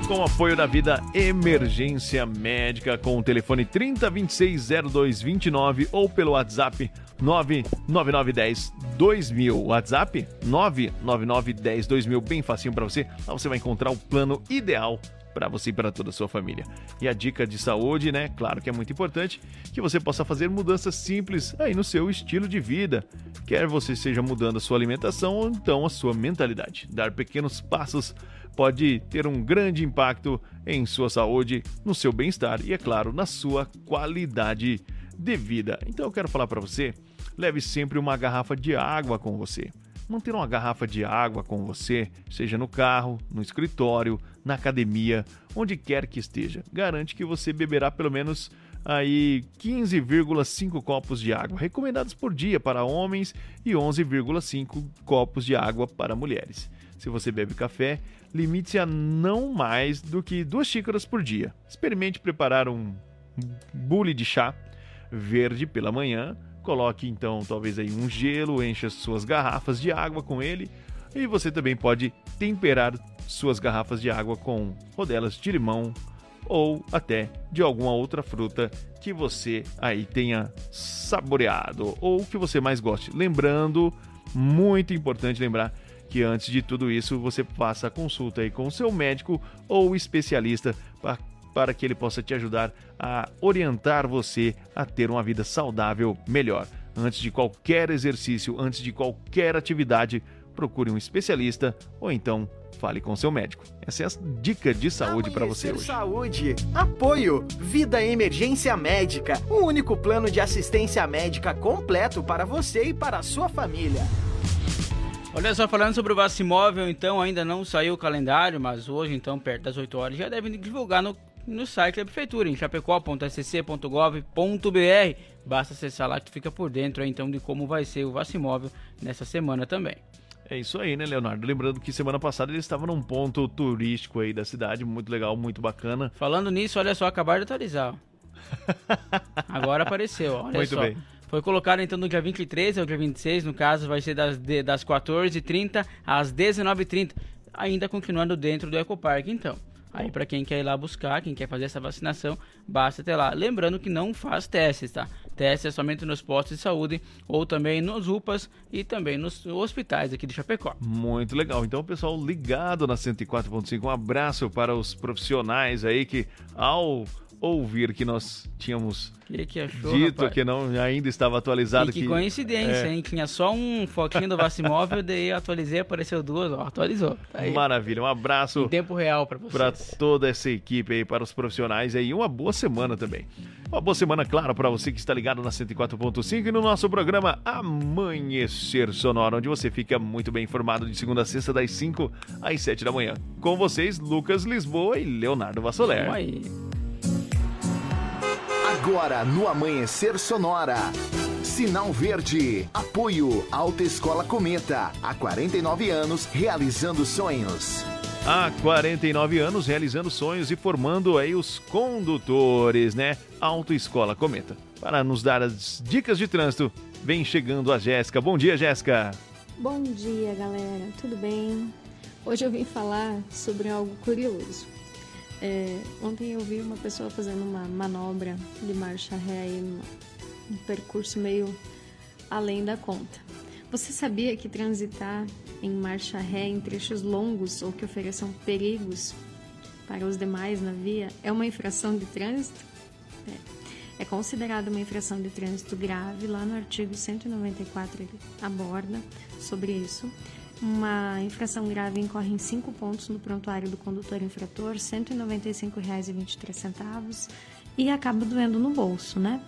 Com o apoio da Vida Emergência Médica, com o telefone 3026-0229 ou pelo WhatsApp 99910-2000. WhatsApp 99910-2000, bem facinho para você. Lá você vai encontrar o plano ideal para você e para toda a sua família. E a dica de saúde, né? Claro que é muito importante que você possa fazer mudanças simples aí no seu estilo de vida. Quer você seja mudando a sua alimentação ou então a sua mentalidade. Dar pequenos passos pode ter um grande impacto em sua saúde, no seu bem-estar e, é claro, na sua qualidade de vida. Então eu quero falar para você, leve sempre uma garrafa de água com você. Manter uma garrafa de água com você, seja no carro, no escritório, na academia, onde quer que esteja, garante que você beberá pelo menos aí 15,5 copos de água recomendados por dia para homens e 11,5 copos de água para mulheres. Se você bebe café, limite-se a não mais do que duas xícaras por dia. Experimente preparar um bule de chá verde pela manhã. Coloque então talvez aí um gelo, encha suas garrafas de água com ele. E você também pode temperar suas garrafas de água com rodelas de limão ou até de alguma outra fruta que você aí tenha saboreado ou que você mais goste. Lembrando, muito importante lembrar que antes de tudo isso você faça a consulta aí com o seu médico ou especialista para para que ele possa te ajudar a orientar você a ter uma vida saudável melhor. Antes de qualquer exercício, antes de qualquer atividade, procure um especialista ou então fale com seu médico. Essa é a dica de saúde para você hoje. Saúde. Apoio. Vida Emergência Médica. O único plano de assistência médica completo para você e para a sua família. Olha só, falando sobre o Vacimóvel, então, ainda não saiu o calendário, mas hoje, então, perto das 8 horas, já devem divulgar no, no site da Prefeitura, em chapecó.sc.gov.br. Basta acessar lá que fica por dentro, então, de como vai ser o Vacimóvel nessa semana também. É isso aí, né, Leonardo? Lembrando que semana passada ele estava num ponto turístico aí da cidade, muito legal, muito bacana. Falando nisso, olha só, acabaram de atualizar. [laughs] Agora apareceu, olha Muito só. bem. Foi colocado então no dia 23 ao dia 26, no caso vai ser das, das 14h30 às 19h30, ainda continuando dentro do Ecopark então. Aí para quem quer ir lá buscar, quem quer fazer essa vacinação, basta ter lá. Lembrando que não faz testes, tá? Testes é somente nos postos de saúde ou também nos UPAs e também nos hospitais aqui de Chapecó. Muito legal. Então, pessoal ligado na 104.5, um abraço para os profissionais aí que, ao ouvir que nós tínhamos Que que achou, dito rapaz? que não ainda estava atualizado. E que, coincidência, é, hein? Tinha só um foquinho do Vacimóvel, [laughs] daí eu atualizei, apareceu duas, ó, atualizou. Tá. Maravilha, um abraço Em tempo real para vocês. para toda essa equipe aí, para os profissionais aí, uma boa semana também. Uma boa semana, claro, para você que está ligado na 104.5 e no nosso programa Amanhecer Sonoro, onde você fica muito bem informado de segunda a sexta, das 5 às 7 da manhã. Com vocês, Lucas Lisboa e Leonardo Vassoler. Vamos aí. Agora no Amanhecer Sonora. Sinal Verde. Apoio Alta Escola Cometa. Há 49 anos realizando sonhos. Há 49 anos realizando sonhos e formando aí os condutores, né? Autoescola Cometa. Para nos dar as dicas de trânsito, vem chegando a Jéssica. Bom dia, Jéssica. Bom dia, galera. Tudo bem? Hoje eu vim falar sobre algo curioso. É, ontem eu vi uma pessoa fazendo uma manobra de marcha ré num, um percurso meio além da conta. Você sabia que transitar em marcha ré em trechos longos ou que ofereçam perigos para os demais na via é uma infração de trânsito? É. É considerada uma infração de trânsito grave, lá no artigo 194 ele aborda sobre isso. Uma infração grave incorre em cinco pontos no prontuário do condutor infrator, R$ 195,23 e acaba doendo no bolso, né?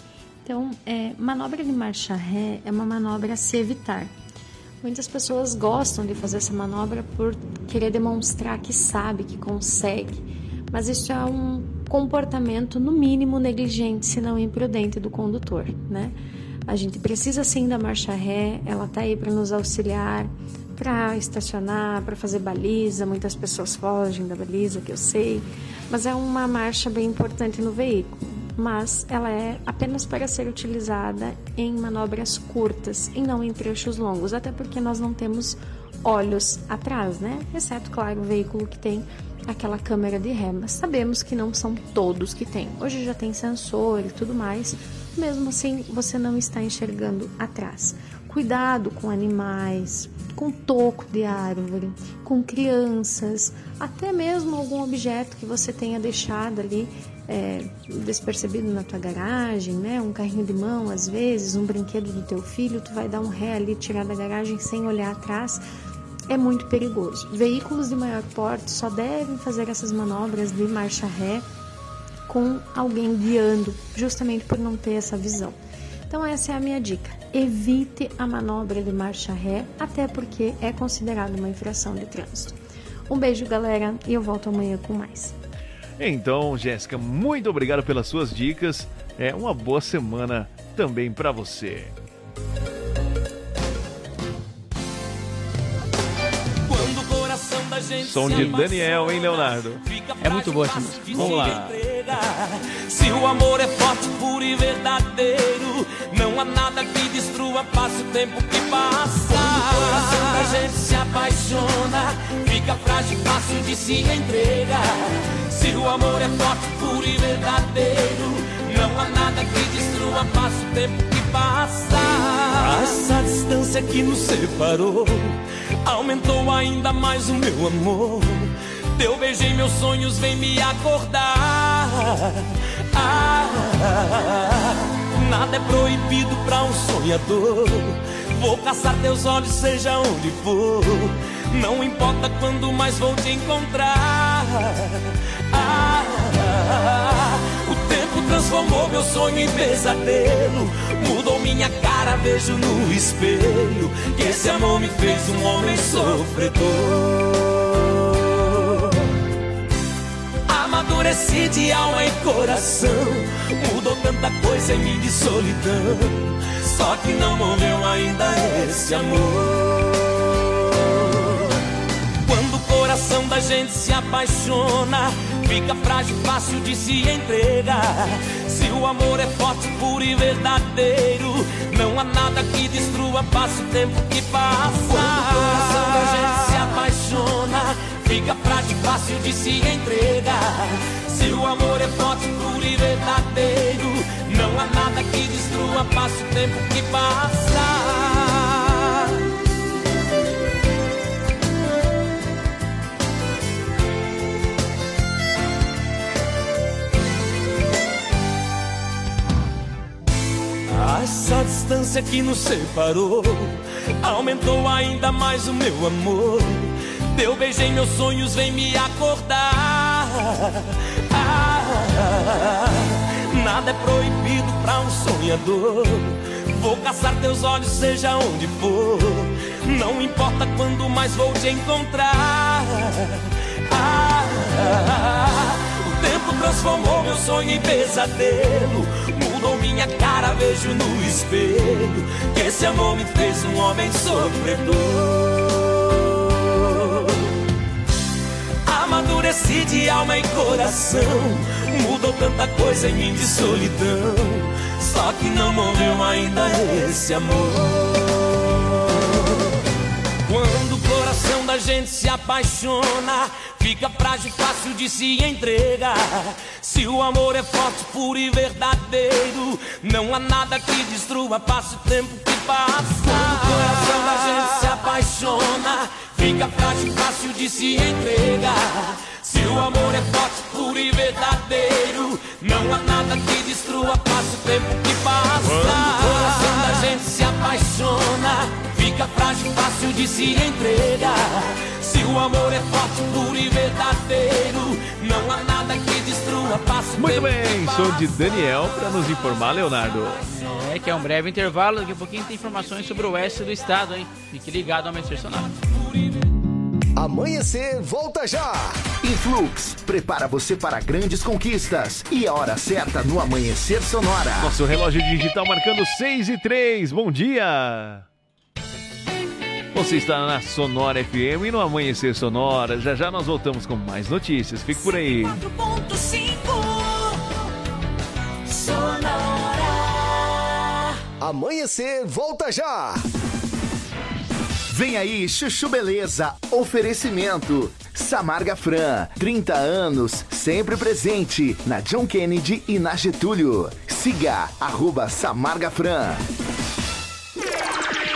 Então, é, manobra de marcha ré é uma manobra a se evitar. Muitas pessoas gostam de fazer essa manobra por querer demonstrar que sabe, que consegue, mas isso é um comportamento, no mínimo, negligente, se não imprudente do condutor, né? A gente precisa sim da marcha ré, ela tá aí para nos auxiliar, para estacionar, para fazer baliza. Muitas pessoas fogem da baliza, que eu sei, mas é uma marcha bem importante no veículo. Mas ela é apenas para ser utilizada em manobras curtas e não em trechos longos, até porque nós não temos olhos atrás, né? Exceto, claro, o veículo que tem aquela câmera de ré, mas sabemos que não são todos que têm. Hoje já tem sensor e tudo mais, mesmo assim você não está enxergando atrás. Cuidado com animais, com toco de árvore, com crianças, até mesmo algum objeto que você tenha deixado ali é, despercebido na tua garagem, né? Um carrinho de mão, às vezes, um brinquedo do teu filho, tu vai dar um ré ali, tirar da garagem sem olhar atrás é muito perigoso. Veículos de maior porte só devem fazer essas manobras de marcha ré com alguém guiando, justamente por não ter essa visão. Então essa é a minha dica. Evite a manobra de marcha ré, até porque é considerada uma infração de trânsito. Um beijo, galera, e eu volto amanhã com mais. Então, Jéssica, muito obrigado pelas suas dicas. É uma boa semana também para você. Som de Daniel, hein, Leonardo? É muito boa essa música. Vamos lá. Se o amor é forte, puro e verdadeiro, não há nada que destrua, passa o tempo que passa. Quando o coração da gente se apaixona, fica frágil, fácil de se entregar. Se o amor é forte, puro e verdadeiro, não há nada que destrua, passa o tempo que passa. Essa distância que nos separou aumentou ainda mais o meu amor. Teu beijo em meus sonhos vem me acordar. Ah, nada é proibido pra um sonhador. Vou caçar teus olhos, seja onde for. Não importa quando mais vou te encontrar. Ah, transformou meu sonho em pesadelo. Mudou minha cara, vejo no espelho. Que esse amor me fez um homem sofredor. Amadureci de alma e coração. Mudou tanta coisa em mim de solidão. Só que não morreu ainda esse amor. Quando o coração da gente se apaixona, fica frágil, fácil de se entregar. Se o amor é forte, puro e verdadeiro, não há nada que destrua, passa o tempo que passa. Quando o coração da gente se apaixona, fica frágil, fácil de se entregar. Se o amor é forte, puro e verdadeiro, não há nada que destrua, passa o tempo que passa. Essa distância que nos separou aumentou ainda mais o meu amor. Teu beijo em meus sonhos vem me acordar. Ah, nada é proibido pra um sonhador. Vou caçar teus olhos, seja onde for. Não importa quando mais vou te encontrar. Ah, o tempo transformou meu sonho em pesadelo. Mudou minha cara, vejo no espelho. Que esse amor me fez um homem sofredor. Amadureci de alma e coração. Mudou tanta coisa em mim de solidão. Só que não morreu ainda esse amor. Coração da gente se apaixona, fica frágil, fácil de se entregar. Se o amor é forte, puro e verdadeiro, não há nada que destrua, passa o tempo que passa. Quando o coração da gente se apaixona, fica frágil, fácil de se entregar. Se o amor é forte, puro e verdadeiro, não há nada que destrua, passa o tempo que passa. Quando o coração da gente se apaixona, fica frágil, fácil de se entregar. Se o amor é forte, puro e verdadeiro, não há nada que destrua, o Muito bem, sou de Daniel para nos informar, Leonardo. É que é um breve intervalo, daqui a pouquinho tem informações sobre o oeste do estado, hein? Fique ligado ao Amanhecer Sonoro. Amanhecer, volta já! Influx, prepara você para grandes conquistas. E a hora certa no Amanhecer Sonora. Nosso relógio digital marcando 6 e 3. Bom dia! Você está na Sonora FM e no Amanhecer Sonora. Já já nós voltamos com mais notícias. Fique por aí. 4.5 Sonora. Amanhecer, volta já! Vem aí, Chuchu Beleza. Oferecimento. Samarga Fran, 30 anos, sempre presente na John Kennedy e na Getúlio. Siga, arroba Samarga Fran.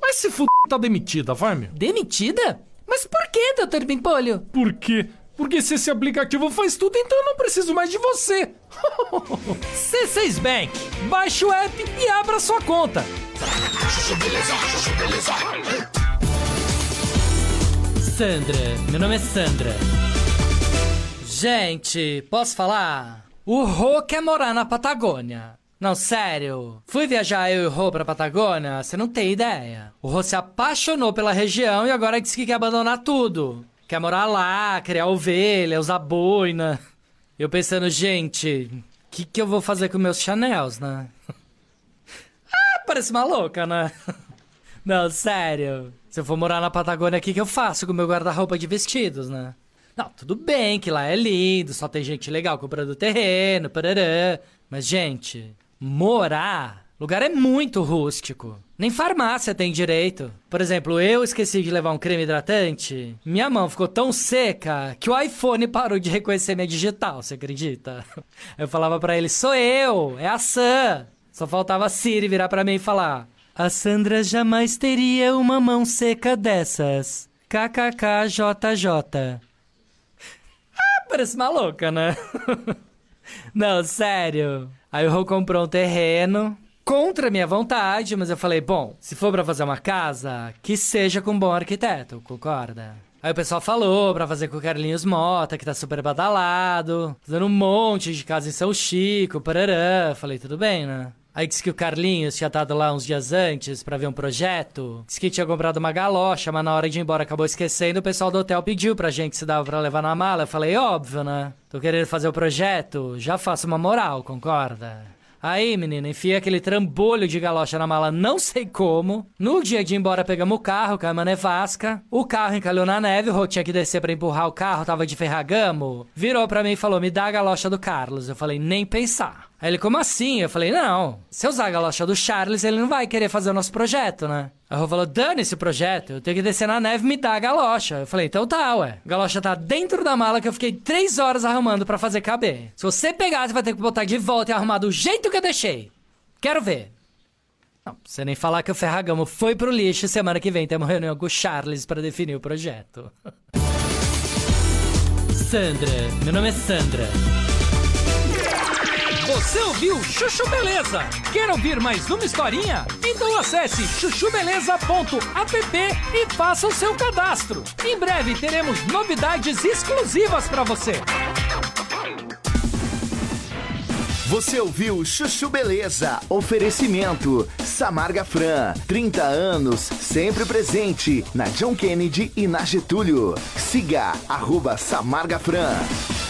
Mas se f... tá demitida, vai, meu. Demitida? Mas por que, Dr. Bimpolho? Por quê? Porque se esse aplicativo faz tudo, então eu não preciso mais de você. [laughs] C6 Bank. Baixe o app e abra sua conta. Sandra, meu nome é Sandra. Gente, posso falar? O Rô quer morar na Patagônia. Não, sério. Fui viajar eu e o Rô pra Patagônia, você não tem ideia. O Rô se apaixonou pela região e agora disse que quer abandonar tudo. Quer morar lá, criar ovelha, usar boina. Eu pensando, gente, o que, que eu vou fazer com meus Chanels, né? [laughs] ah, parece uma louca, né? [laughs] Não, sério. Se eu for morar na Patagônia, o que, eu faço com meu guarda-roupa de vestidos, né? Não, tudo bem que lá é lindo, só tem gente legal comprando terreno, parará. Mas, gente, morar. Lugar é muito rústico. Nem farmácia tem direito. Por exemplo, eu esqueci de levar um creme hidratante. Minha mão ficou tão seca que o iPhone parou de reconhecer minha digital, você acredita? [laughs] Eu falava pra ele: sou eu, é a Sam. Só faltava a Siri virar pra mim e falar: A Sandra jamais teria uma mão seca dessas. KKKJJ. Ah, parece maluca, né? [laughs] Não, sério. Aí o Rô comprou um terreno contra minha vontade, mas eu falei, bom, se for pra fazer uma casa, que seja com um bom arquiteto, concorda? Aí o pessoal falou pra fazer com o Carlinhos Mota, que tá super badalado, fazendo um monte de casa em São Chico, parará. Falei, tudo bem, né? Aí disse que o Carlinhos tinha estado lá uns dias antes pra ver um projeto. Disse que tinha comprado uma galocha, mas na hora de ir embora acabou esquecendo. O pessoal do hotel pediu pra gente se dava pra levar na mala. Eu falei, óbvio, né? Tô querendo fazer o projeto, já faço uma moral, concorda? Aí, menina, enfia aquele trambolho de galocha na mala, não sei como. No dia de ir embora, pegamos o carro, com a nevasca. O carro encalhou na neve, o Rô tinha que descer pra empurrar o carro, tava de ferragamo. Virou pra mim e falou: Me dá a galocha do Carlos. Eu falei: Nem pensar. Aí ele, como assim? Eu falei, não, se eu usar a galocha do Charles, ele não vai querer fazer o nosso projeto, né? Aí o Rô falou, dane esse projeto, eu tenho que descer na neve e me dar a galocha. Eu falei, então tá, ué. A galocha tá dentro da mala que eu fiquei três horas arrumando pra fazer caber. Se você pegar, você vai ter que botar de volta e arrumar do jeito que eu deixei. Quero ver. Não, você nem falar que o Ferragamo foi pro lixo semana que vem temos reunião com o Charles pra definir o projeto. [laughs] Sandra, meu nome é Sandra. Você ouviu Chuchu Beleza? Quer ouvir mais uma historinha? Então acesse chuchubeleza.app e faça o seu cadastro. Em breve teremos novidades exclusivas para você. Você ouviu Chuchu Beleza? Oferecimento Samarga Fran, 30 anos, sempre presente na John Kennedy e na Getúlio. Siga arroba Samarga Fran.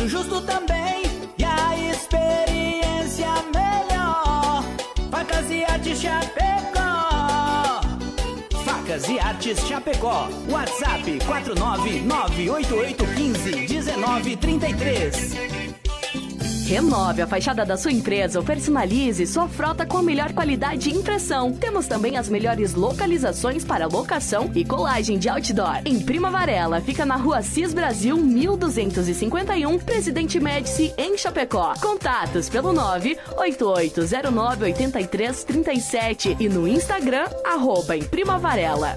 preço justo também e a experiência melhor. Facas e Artes Chapecó. Facas e Artes Chapecó. WhatsApp 49988151933. Renove a fachada da sua empresa ou personalize sua frota com a melhor qualidade de impressão. Temos também as melhores localizações para locação e colagem de outdoor. Em Prima Varela, fica na rua Cis Brasil 1251, Presidente Médici, em Chapecó. Contatos pelo 988098337 e no Instagram, arroba em Prima Varela.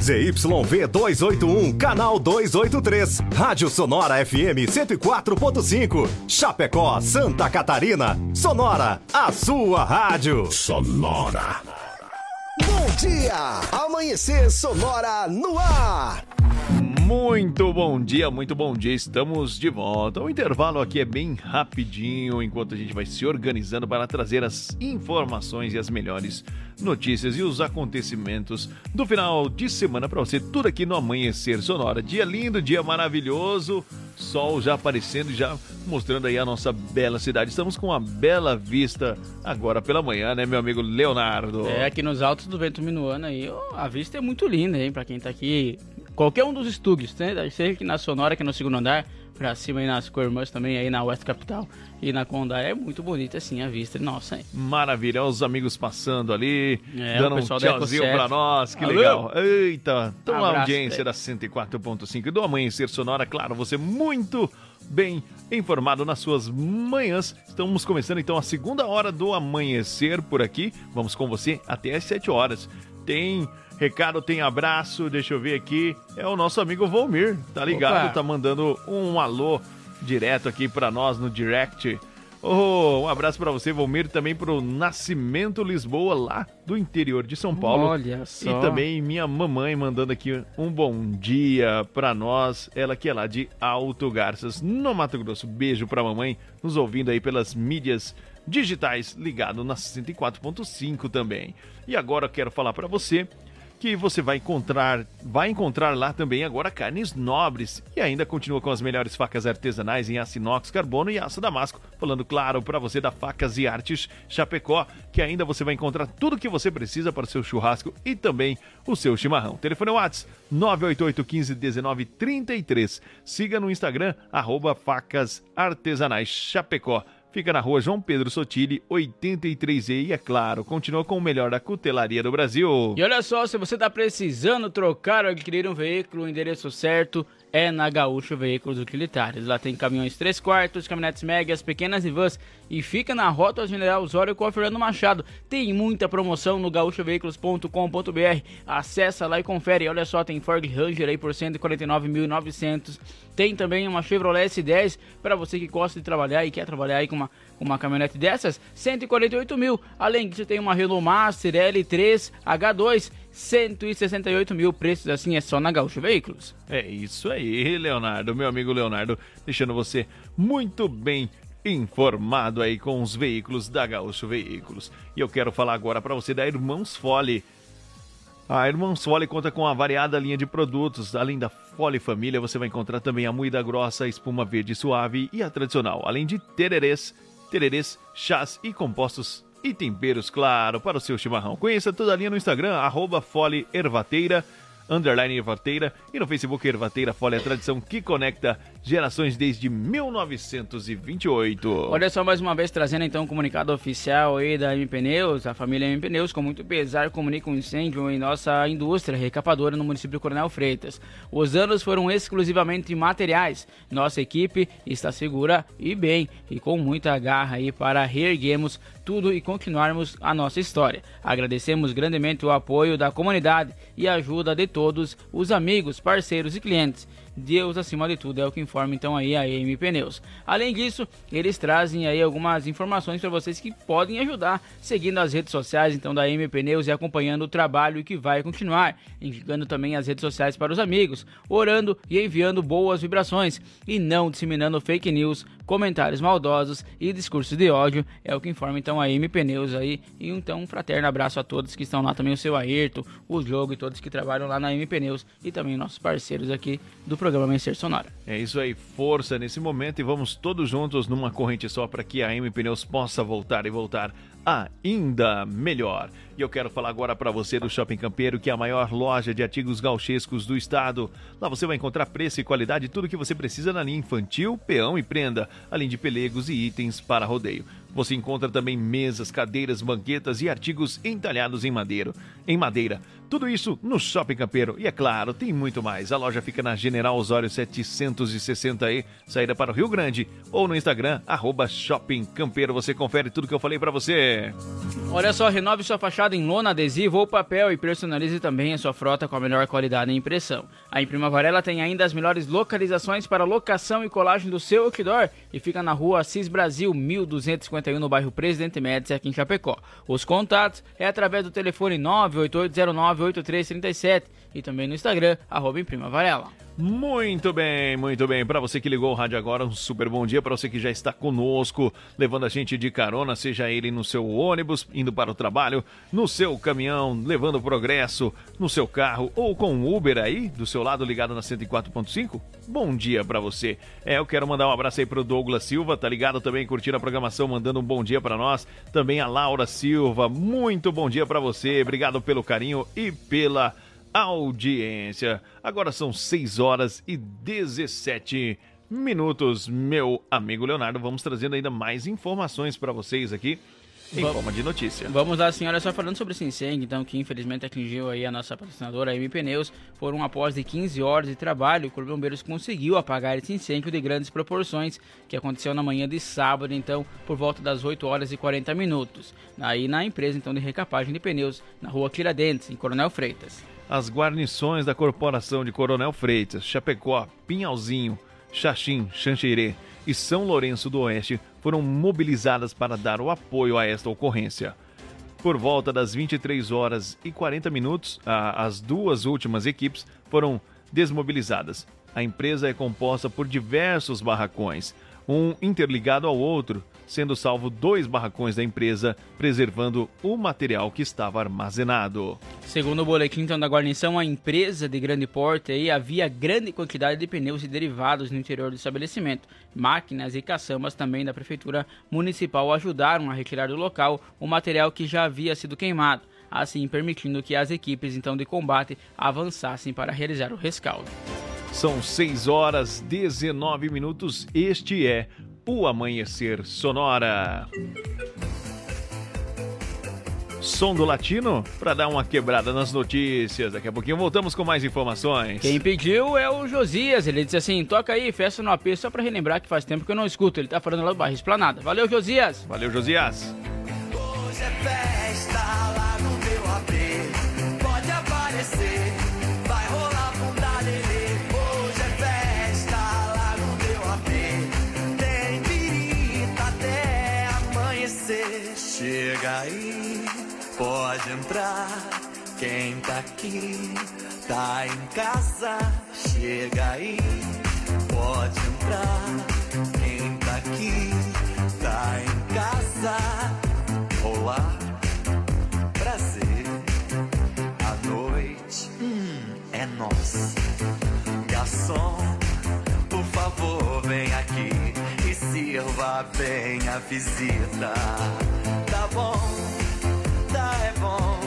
ZYV 281, canal 283. Rádio Sonora FM 104.5. Chapecó, Santa Catarina. Sonora, a sua rádio. Sonora. Bom dia! Amanhecer Sonora no ar. Muito bom dia, muito bom dia. Estamos de volta. O intervalo aqui é bem rapidinho, enquanto a gente vai se organizando para trazer as informações e as melhores notícias e os acontecimentos do final de semana para você. Tudo aqui no Amanhecer Sonora. Dia lindo, dia maravilhoso. Sol já aparecendo, já mostrando aí a nossa bela cidade. Estamos com uma bela vista agora pela manhã, né, meu amigo Leonardo? É, aqui nos altos do Vento Minuano aí, a vista é muito linda, hein, pra quem tá aqui. Qualquer um dos estúdios, né? Seja aqui na Sonora, aqui no segundo andar, pra cima aí nas Cormãs também, aí na West Capital e na Condá. É muito bonita, assim, a vista. Nossa, hein? Maravilha, olha os amigos passando ali, É, dando um tchauzinho pra nós, que Alô? legal. Eita, então a audiência da 104.5 do Amanhecer Sonora, claro, você muito bem informado nas suas manhãs. Estamos começando então a segunda hora do Amanhecer por aqui. Vamos com você até às 7 horas. Tem recado, tem abraço, deixa eu ver aqui. É o nosso amigo Volmir, tá ligado? Opa. Tá mandando um alô direto aqui pra nós no direct. Oh, um abraço pra você, Volmir, também pro Nascimento Lisboa, lá do interior de São Paulo. Olha só. E também minha mamãe mandando aqui um bom dia pra nós. Ela que é lá de Alto Garças, no Mato Grosso. Beijo pra mamãe, nos ouvindo aí pelas mídias digitais, ligado na 104.5 também. E agora eu quero falar pra você que você vai encontrar, vai encontrar lá também agora carnes nobres e ainda continua com as melhores facas artesanais em aço inox, carbono e aço damasco. Falando claro para você da Facas e Artes Chapecó, que ainda você vai encontrar tudo que você precisa para o seu churrasco e também o seu chimarrão. Telefone WhatsApp 988 15 19 33. Siga no Instagram arroba Facas Artesanais Chapecó. Fica na rua João Pedro Sotile, 83E e, é claro, continua com o melhor da cutelaria do Brasil. E olha só, se você está precisando trocar ou adquirir um veículo, o endereço certo é na Gaúcho Veículos Utilitários. Lá tem caminhões 3 quartos, caminhonetes médias, pequenas e vans e fica na Rota General Osório com a Fernando Machado. Tem muita promoção no gaúchoveículos.com.br. Acessa lá e confere. Olha só, tem Ford Ranger aí por 149.900. Tem também uma Chevrolet S10 para você que gosta de trabalhar e quer trabalhar aí com uma, uma caminhonete dessas, 148 mil. Além disso, tem uma Renault Master L3 H2 168 mil preços assim é só na Gaúcho Veículos. É isso aí, Leonardo, meu amigo Leonardo, deixando você muito bem informado aí com os veículos da Gaúcho Veículos. E eu quero falar agora para você da Irmãos Fole. A Irmãos Fole conta com uma variada linha de produtos. Além da Fole Família, você vai encontrar também a moída grossa, a espuma verde suave e a tradicional. Além de tererês, tererês, chás e compostos e temperos, claro, para o seu chimarrão. Conheça toda a linha no Instagram, arroba Fole underline Ervateira, e no Facebook Ervateira Fole, a tradição que conecta gerações desde 1928. Olha só, mais uma vez trazendo então um comunicado oficial aí da M Pneus, a família M Pneus, com muito pesar, comunica um incêndio em nossa indústria recapadora no município Coronel Freitas. Os danos foram exclusivamente materiais. Nossa equipe está segura e bem, e com muita garra aí para reerguermos tudo e continuarmos a nossa história. Agradecemos grandemente o apoio da comunidade e a ajuda de todos os amigos, parceiros e clientes. Deus acima de tudo é o que informa então aí a EM Pneus. Além disso, eles trazem aí algumas informações para vocês que podem ajudar, seguindo as redes sociais então da EM Pneus e acompanhando o trabalho que vai continuar, indicando também as redes sociais para os amigos, orando e enviando boas vibrações e não disseminando fake news, comentários maldosos e discursos de ódio, é o que informa então a EM Pneus aí. E então um fraterno abraço a todos que estão lá também, o seu Ayrton, o Jogo e todos que trabalham lá na EM Pneus e também nossos parceiros aqui do Amanhecer Sonora. É isso aí, força nesse momento e vamos todos juntos numa corrente só para que a M Pneus possa voltar e voltar ainda melhor. E eu quero falar agora para você do Shopping Campeiro, que é a maior loja de artigos gauchescos do estado. Lá você vai encontrar preço e qualidade tudo que você precisa na linha infantil, peão e prenda, além de pelegos e itens para rodeio. Você encontra também mesas, cadeiras, banquetas e artigos entalhados em madeira. Em madeira. Tudo isso no Shopping Campeiro. E é claro, tem muito mais. A loja fica na General Osório 760E, saída para o Rio Grande. Ou no Instagram, arroba Shopping Campeiro. Você confere tudo que eu falei para você. Olha só, renove sua fachada em lona, adesivo ou papel e personalize também a sua frota com a melhor qualidade e impressão. A Imprima Varela tem ainda as melhores localizações para locação e colagem do seu outdoor e fica na rua Assis Brasil 1251 no bairro Presidente Médici aqui em Chapecó. Os contatos é através do telefone 988098337 e também no Instagram, arroba Imprima Varela. Muito bem, muito bem. Para você que ligou o rádio agora, um super bom dia. Para você que já está conosco, levando a gente de carona, seja ele no seu ônibus, indo para o trabalho, no seu caminhão, levando progresso, no seu carro ou com o Uber aí, do seu lado ligado na 104.5. Bom dia para você. É, eu quero mandar um abraço aí pro Douglas Silva, tá ligado também curtindo a programação, mandando um bom dia para nós. Também a Laura Silva, muito bom dia para você. Obrigado pelo carinho e pela audiência. Agora são 6 horas e 17 minutos, meu amigo Leonardo. Vamos trazendo ainda mais informações para vocês aqui em Vamos- forma de notícia. Vamos lá, senhora, só falando sobre esse incêndio, então, que infelizmente atingiu aí a nossa patrocinadora, a M Pneus, foram após de 15 horas de trabalho, o Corpo Bombeiros conseguiu apagar esse incêndio de grandes proporções, que aconteceu na manhã de sábado, então, por volta das 8 horas e 40 minutos, aí na empresa, então, de recapagem de pneus, na rua Tiradentes, em Coronel Freitas. As guarnições da Corporação de Coronel Freitas, Chapecó, Pinhalzinho, Xaxim, Xanxerê e São Lourenço do Oeste foram mobilizadas para dar o apoio a esta ocorrência. Por volta das 23 horas e 40 minutos, as duas últimas equipes foram desmobilizadas. A empresa é composta por diversos barracões, um interligado ao outro, sendo salvo dois barracões da empresa, preservando o material que estava armazenado. Segundo o boletim então, da guarnição, a empresa de grande porte aí havia grande quantidade de pneus e derivados no interior do estabelecimento. Máquinas e caçambas também da prefeitura municipal ajudaram a retirar do local o material que já havia sido queimado, assim permitindo que as equipes então de combate avançassem para realizar o rescaldo. São 6 horas 19 minutos. Este é o Amanhecer Sonora. som do latino para dar uma quebrada nas notícias. Daqui a pouquinho voltamos com mais informações. Quem pediu é o Josias. Ele disse assim: toca aí, festa no AP, só pra relembrar que faz tempo que eu não escuto. Ele tá falando lá do bairro Esplanada. Valeu, Josias. Valeu, Josias. Hoje é festa lá no meu AP. Pode aparecer, amanhecer. Chega aí, pode entrar. Quem tá aqui tá em casa. Chega aí, pode entrar. Quem tá aqui tá em casa. Olá, prazer. A noite hum, é nossa. Garçom, por favor, vem aqui sirva bem a visita. Tá bom, tá é bom.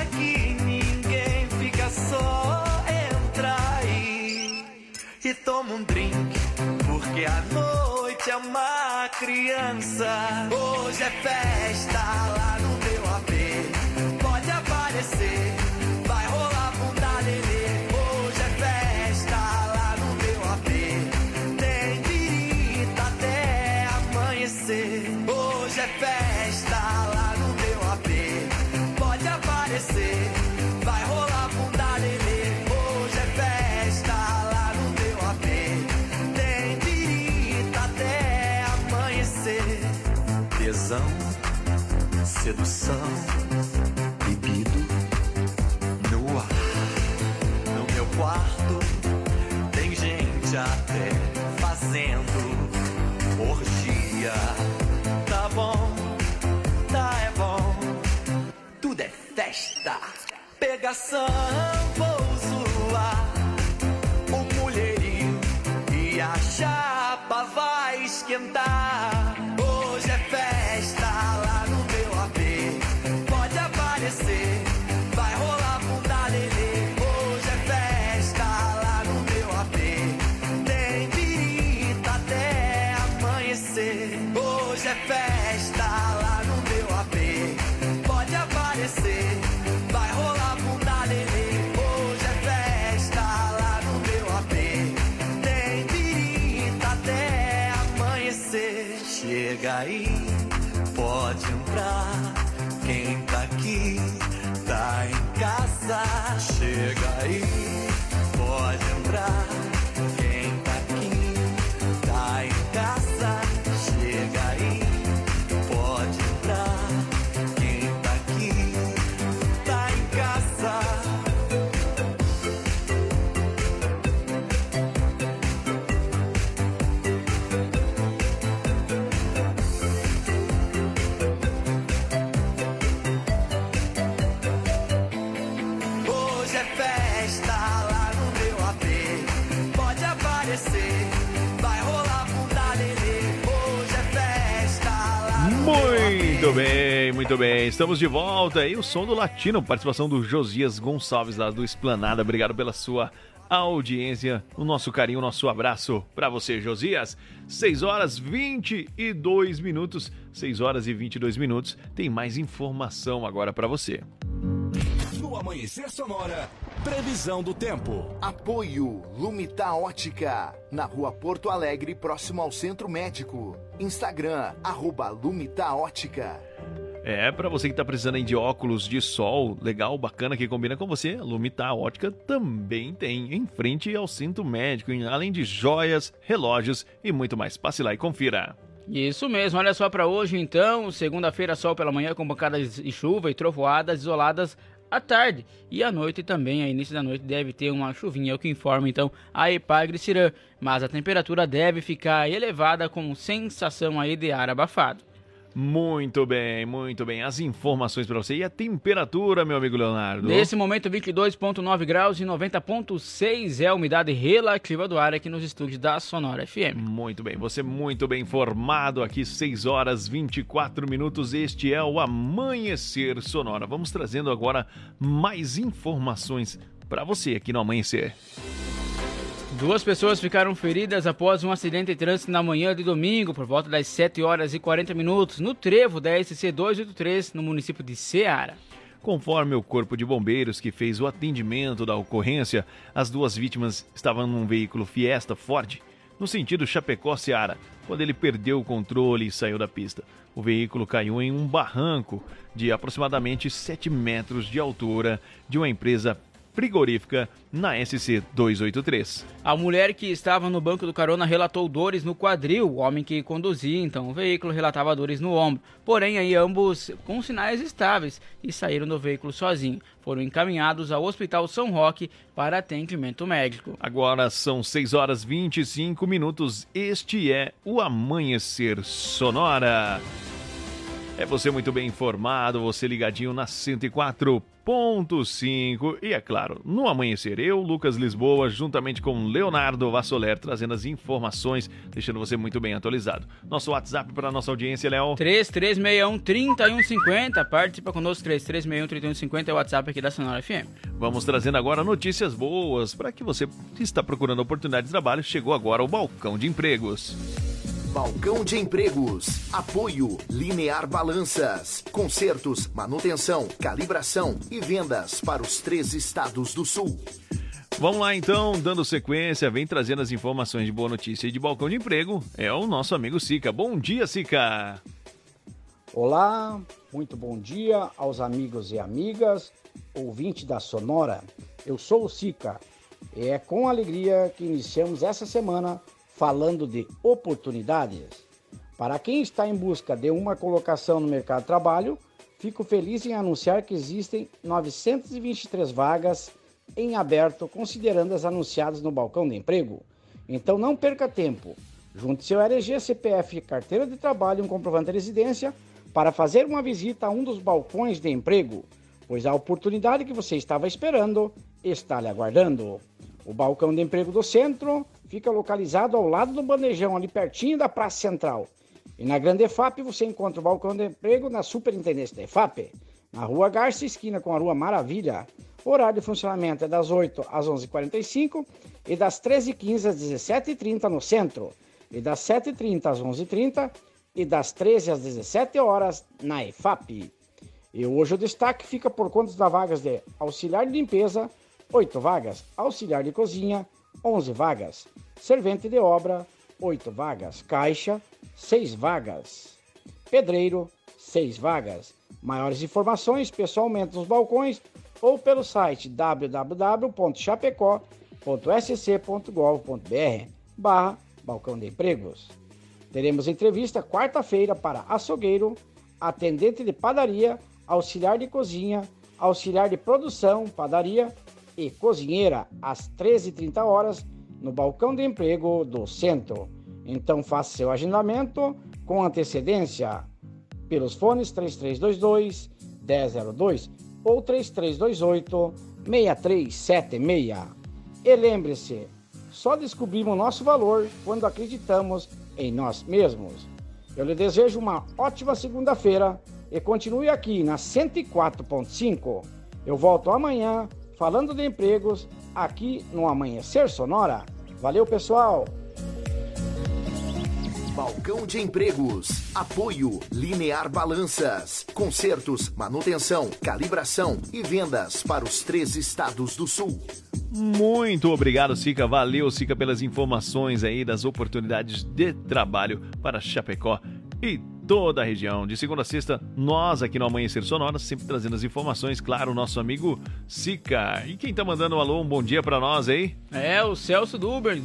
Aqui ninguém fica só. Entra aí e toma um drink, porque a noite é uma criança. Hoje é festa lá Tesão, sedução, bebido no ar. No meu quarto tem gente até fazendo orgia. Tá bom, tá é bom, tudo é festa. Pegação, vou zoar o mulherio e a chapa vai esquentar. Em bem, muito bem. Estamos de volta aí. O som do Latino, participação do Josias Gonçalves lá do Esplanada. Obrigado pela sua audiência, o nosso carinho, o nosso abraço para você, Josias. 6 horas 22 minutos. 6 horas e 22 minutos. Tem mais informação agora para você. No Amanhecer Sonora, previsão do tempo. Apoio Lumita Ótica, na rua Porto Alegre, próximo ao Centro Médico. Instagram, arroba Lumita Ótica. É, para você que tá precisando de óculos de sol, legal, bacana, que combina com você, Lumita Ótica também tem, em frente ao Centro Médico, hein? além de joias, relógios e muito mais. Passe lá e confira. Isso mesmo, olha só para hoje então, segunda-feira sol pela manhã com pancadas de chuva e trovoadas isoladas à tarde e à noite também, a início da noite deve ter uma chuvinha, é o que informa então a Epagre mas a temperatura deve ficar elevada com sensação aí de ar abafado. Muito bem, muito bem. As informações para você e a temperatura, meu amigo Leonardo. Nesse momento 22.9 graus e 90.6 é a umidade relativa do ar aqui nos estúdios da Sonora FM. Muito bem, você muito bem informado aqui, 6 horas 24 minutos. Este é o Amanhecer Sonora. Vamos trazendo agora mais informações para você aqui no Amanhecer. Duas pessoas ficaram feridas após um acidente de trânsito na manhã de domingo, por volta das 7 horas e 40 minutos, no trevo da SC 283, no município de Ceará. Conforme o Corpo de Bombeiros que fez o atendimento da ocorrência, as duas vítimas estavam num veículo Fiesta Ford, no sentido Chapecó-Ceará, quando ele perdeu o controle e saiu da pista. O veículo caiu em um barranco de aproximadamente 7 metros de altura de uma empresa frigorífica na SC 283. A mulher que estava no banco do carona relatou dores no quadril. O homem que conduzia então o veículo relatava dores no ombro. Porém, aí ambos com sinais estáveis e saíram do veículo sozinhos. Foram encaminhados ao Hospital São Roque para atendimento médico. Agora são 6 horas 25 minutos. Este é o Amanhecer Sonora. É você muito bem informado, você ligadinho na 104.5 e é claro, no amanhecer eu, Lucas Lisboa, juntamente com Leonardo Vassoler, trazendo as informações, deixando você muito bem atualizado. Nosso WhatsApp para nossa audiência, Léo. 3361-3150, participa conosco, 3361-3150 é o WhatsApp aqui da Sonora FM. Vamos trazendo agora notícias boas para que você que está procurando oportunidade de trabalho, chegou agora o Balcão de Empregos. Balcão de Empregos. Apoio Linear Balanças. Consertos, manutenção, calibração e vendas para os três estados do sul. Vamos lá então, dando sequência, vem trazendo as informações de boa notícia e de balcão de emprego. É o nosso amigo Sica. Bom dia, Sica! Olá, muito bom dia aos amigos e amigas, ouvinte da Sonora. Eu sou o Sica e é com alegria que iniciamos essa semana falando de oportunidades. Para quem está em busca de uma colocação no mercado de trabalho, fico feliz em anunciar que existem 923 vagas em aberto, considerando as anunciadas no balcão de emprego. Então não perca tempo. Junte seu RG, CPF, carteira de trabalho e um comprovante de residência para fazer uma visita a um dos balcões de emprego, pois a oportunidade que você estava esperando está lhe aguardando. O balcão de emprego do centro fica localizado ao lado do bandejão, ali pertinho da Praça Central. E na Grande EFAP você encontra o balcão de emprego na Superintendência da EFAP, na Rua Garça, esquina com a Rua Maravilha. O horário de funcionamento é das 8 às 11h45 e das 13h15 às 17h30 no centro, e das 7h30 às 11h30 e das 13 às 17 horas na EFAP. E hoje o destaque fica por conta das vagas de auxiliar de limpeza, 8 vagas, auxiliar de cozinha, 11 vagas. Servente de obra, 8 vagas. Caixa, 6 vagas. Pedreiro, 6 vagas. Maiores informações pessoalmente nos balcões ou pelo site www.chapecó.sc.gov.br barra Balcão de Empregos. Teremos entrevista quarta-feira para açougueiro, atendente de padaria, auxiliar de cozinha, auxiliar de produção, padaria e cozinheira às 13h30 horas no balcão de emprego do centro. Então faça seu agendamento com antecedência pelos fones 3322 1002 ou 3328 6376. E lembre-se, só descobrimos nosso valor quando acreditamos em nós mesmos. Eu lhe desejo uma ótima segunda-feira e continue aqui na 104.5. Eu volto amanhã falando de empregos aqui no Amanhecer Sonora. Valeu, pessoal! Balcão de Empregos. Apoio Linear Balanças. Consertos, manutenção, calibração e vendas para os três estados do sul. Muito obrigado, Sica. Valeu, Sica, pelas informações aí das oportunidades de trabalho para Chapecó e toda a região. De segunda a sexta, nós aqui no Amanhecer Sonora, sempre trazendo as informações, claro, o nosso amigo Sica. E quem tá mandando um alô, um bom dia para nós aí? É, o Celso do Uber.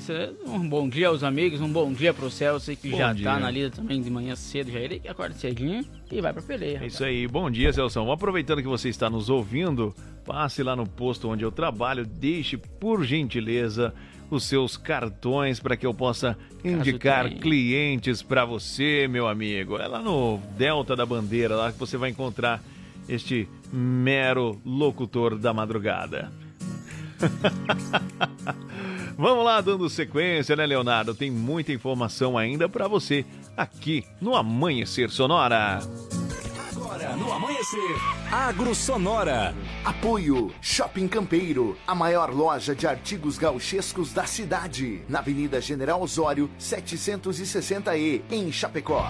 Um bom dia aos amigos, um bom dia pro Celso que Bom já dia. tá na lida também de manhã cedo. Já ele que acorda cedinho e vai pra peleia. É isso aí, bom dia, Celso. Aproveitando que você está nos ouvindo, passe lá no posto onde eu trabalho, deixe por gentileza os seus cartões para que eu possa indicar clientes para você, meu amigo. É lá no Delta da Bandeira, lá que você vai encontrar este mero locutor da madrugada. [laughs] Vamos lá, dando sequência, né, Leonardo? Tem muita informação ainda para você aqui no Amanhecer Sonora. No amanhecer, Agro Sonora. Apoio Shopping Campeiro, a maior loja de artigos gauchescos da cidade, na Avenida General Osório, 760E, em Chapecó.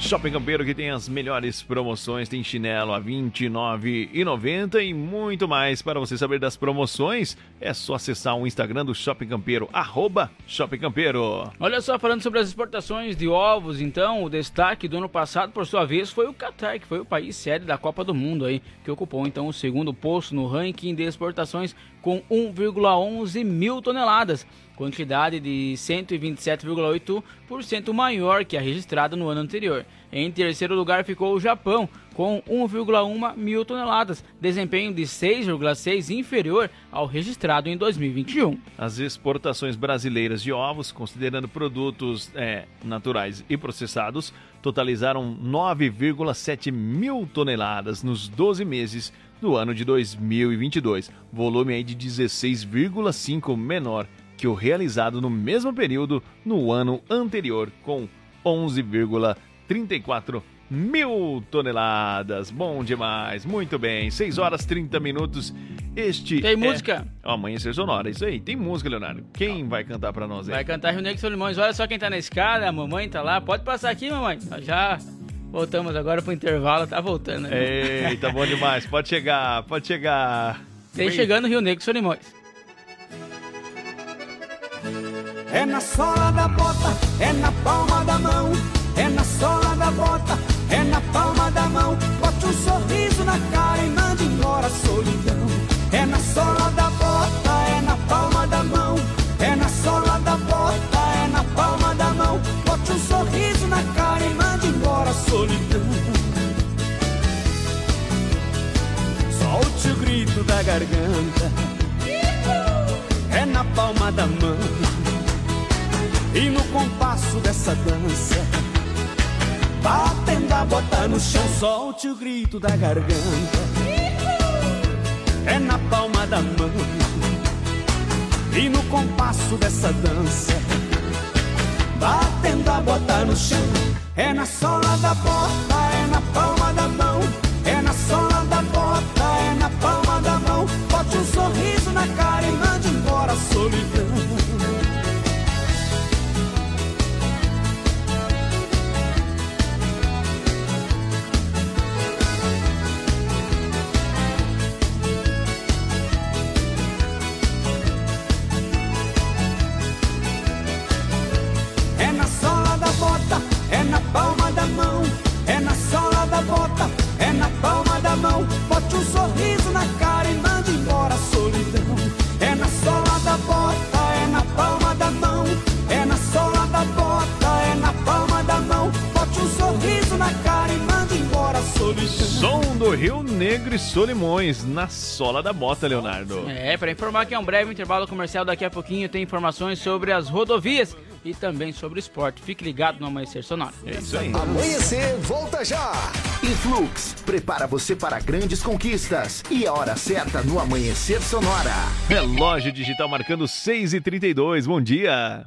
Shopping Campeiro que tem as melhores promoções, tem chinelo a R$ 29,90 e muito mais. Para você saber das promoções, é só acessar o Instagram do Shopping Campeiro, arroba Shopping Campeiro. Olha só, falando sobre as exportações de ovos, então, o destaque do ano passado, por sua vez, foi o Qatar, que foi o país sede da Copa do Mundo aí, que ocupou então o segundo posto no ranking de exportações com 1,11 mil toneladas, quantidade de 127,8% maior que a registrada no ano anterior. Em terceiro lugar ficou o Japão, com 1,1 mil toneladas, desempenho de 6,6 inferior ao registrado em 2021. As exportações brasileiras de ovos, considerando produtos é, naturais e processados, totalizaram 9,7 mil toneladas nos 12 meses do ano de 2022, volume aí de 16,5 menor que o realizado no mesmo período no ano anterior, com 11,34 mil toneladas. Bom demais, muito bem. 6 horas 30 minutos. Este Tem é... música? Ó, Amanhecer Sonora, isso aí. Tem música, Leonardo. Quem vai cantar pra nós aí? Vai cantar Rio Negro e Solimões. Olha só quem tá na escada, a mamãe tá lá. Pode passar aqui, mamãe. Já voltamos agora pro intervalo, tá voltando. Né? Eita, bom demais. Pode chegar, pode chegar. Tem chegando Rio Negro e Solimões. É na sola da bota, é na palma da mão. É na sola da bota, é na palma da mão. Bote um sorriso na cara e mande embora a solidão. É na sola da bota, é na palma da mão. É na sola da bota, é na palma da mão. Bote um sorriso na cara e mande embora a solidão. Solte o grito da garganta. Compasso dessa dança, batendo a bota no chão, solte o grito da garganta. É na palma da mão. E no compasso dessa dança, batendo a bota no chão. É na sola da bota, é na palma da Negro e Solimões, na sola da bota, Leonardo. É, para informar que é um breve intervalo comercial, daqui a pouquinho tem informações sobre as rodovias e também sobre o esporte. Fique ligado no Amanhecer Sonoro. É isso aí. Amanhecer, volta já. Influx, prepara você para grandes conquistas. E a hora certa no Amanhecer Sonora. Relógio digital marcando 6 e 32 Bom dia.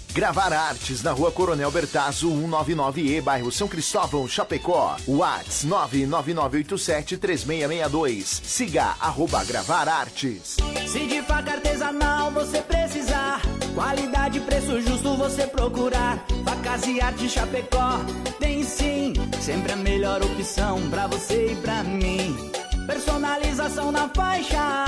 Gravar Artes na rua Coronel Bertazzo, 199E, bairro São Cristóvão, Chapecó. Whats 999873662. Siga arroba Gravar Artes. Se de faca artesanal você precisar, qualidade e preço justo você procurar. Facas e arte Chapecó, tem sim, sempre a melhor opção pra você e pra mim. Personalização na faixa,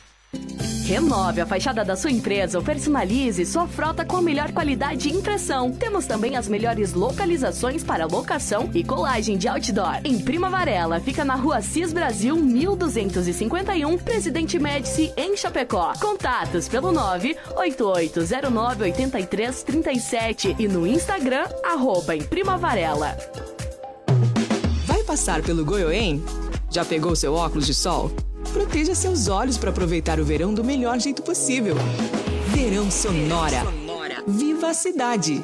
Renove a fachada da sua empresa ou personalize sua frota com a melhor qualidade de impressão. Temos também as melhores localizações para locação e colagem de outdoor. Em Prima Varela, fica na rua Cis Brasil 1251, Presidente Médici, em Chapecó. Contatos pelo 988098337 e no Instagram, arroba em Prima Varela. Vai passar pelo Goiôem? Já pegou seu óculos de sol? Proteja seus olhos para aproveitar o verão do melhor jeito possível. Verão Sonora. Viva a cidade!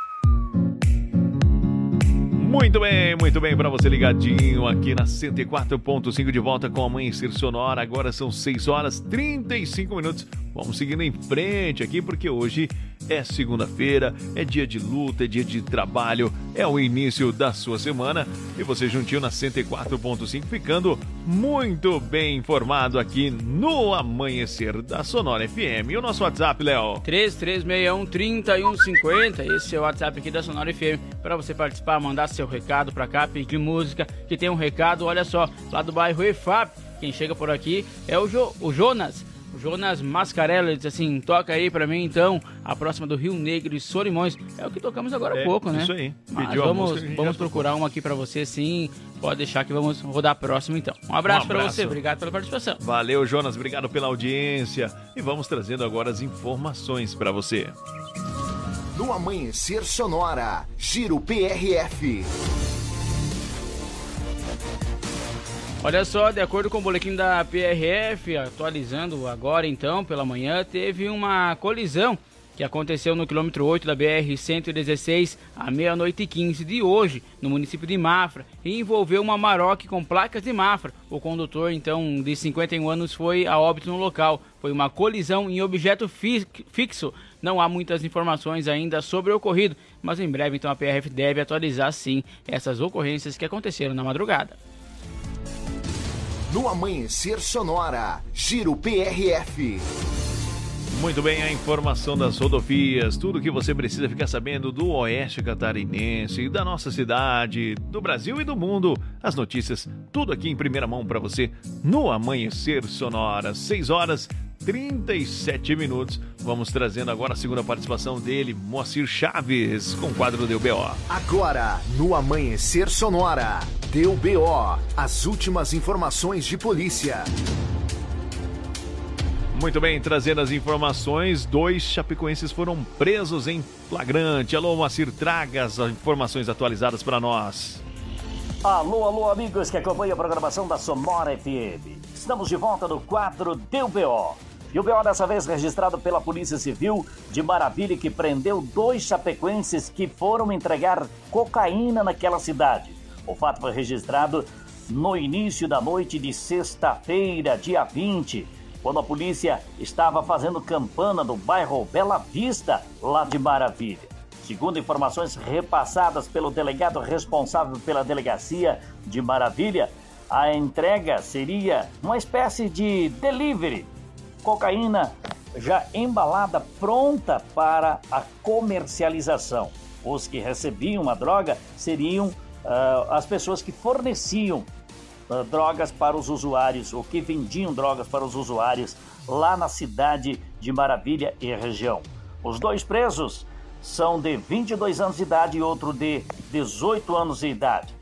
Muito bem, muito bem, para você ligadinho aqui na 104.5 de volta com Amanhecer Sonora. Agora são 6 horas 35 minutos. Vamos seguindo em frente aqui porque hoje é segunda-feira, é dia de luta, é dia de trabalho, é o início da sua semana e você juntinho na 104.5 ficando muito bem informado aqui no Amanhecer da Sonora FM. E o nosso WhatsApp, Léo? 3361-3150. Esse é o WhatsApp aqui da Sonora FM para você participar, mandar seu recado para cá, pedir música, que tem um recado, olha só, lá do bairro EFAP. Quem chega por aqui é o, jo, o Jonas. O Jonas Mascarella diz assim: toca aí pra mim então a próxima do Rio Negro e Solimões. É o que tocamos agora há É, pouco, né? isso aí. Mas Pediu vamos, vamos procurar uma aqui pra você sim. Pode deixar que vamos rodar a próxima então. Um abraço, Um pra abraço. você, obrigado pela participação. Valeu, Jonas, obrigado pela audiência. E vamos trazendo agora as informações para você. No Amanhecer Sonora, Giro PRF. Olha só, de acordo com o boletim da PRF, atualizando agora então pela manhã, teve uma colisão que aconteceu no quilômetro 8 da BR-116 à meia-noite e 15 de hoje, no município de Mafra, e envolveu uma Maroc com placas de Mafra. O condutor, então, de 51 anos, foi a óbito no local. Foi uma colisão em objeto fi- fixo. Não há muitas informações ainda sobre o ocorrido, mas em breve, então, a PRF deve atualizar, sim, essas ocorrências que aconteceram na madrugada. No Amanhecer Sonora, Giro PRF. Muito bem, a informação das rodovias, tudo que você precisa ficar sabendo do Oeste Catarinense, da nossa cidade, do Brasil e do mundo. As notícias, tudo aqui em primeira mão para você no Amanhecer Sonora. 6 horas 37 minutos. Vamos trazendo agora a segunda participação dele, Moacir Chaves, com o quadro do BO. Agora, no Amanhecer Sonora, deu BO. As últimas informações de polícia. Muito bem, trazendo as informações, dois chapecoenses foram presos em flagrante. Alô, Moacir, traga as informações atualizadas para nós. Alô, alô, amigos que acompanham a programação da Sonora FM. Estamos de volta no quadro Deu BO. E o BO dessa vez registrado pela Polícia Civil de Maravilha, que prendeu dois chapecoenses que foram entregar cocaína naquela cidade. O fato foi registrado no início da noite de sexta-feira, dia 20, quando a polícia estava fazendo campana no bairro Bela Vista, lá de Maravilha. Segundo informações repassadas pelo delegado responsável pela delegacia de Maravilha, a entrega seria uma espécie de delivery. Cocaína já embalada, pronta para a comercialização. Os que recebiam a droga seriam ah, as pessoas que forneciam ah, drogas para os usuários, ou que vendiam drogas para os usuários lá na cidade de Maravilha e região. Os dois presos são de 22 anos de idade e outro de 18 anos de idade.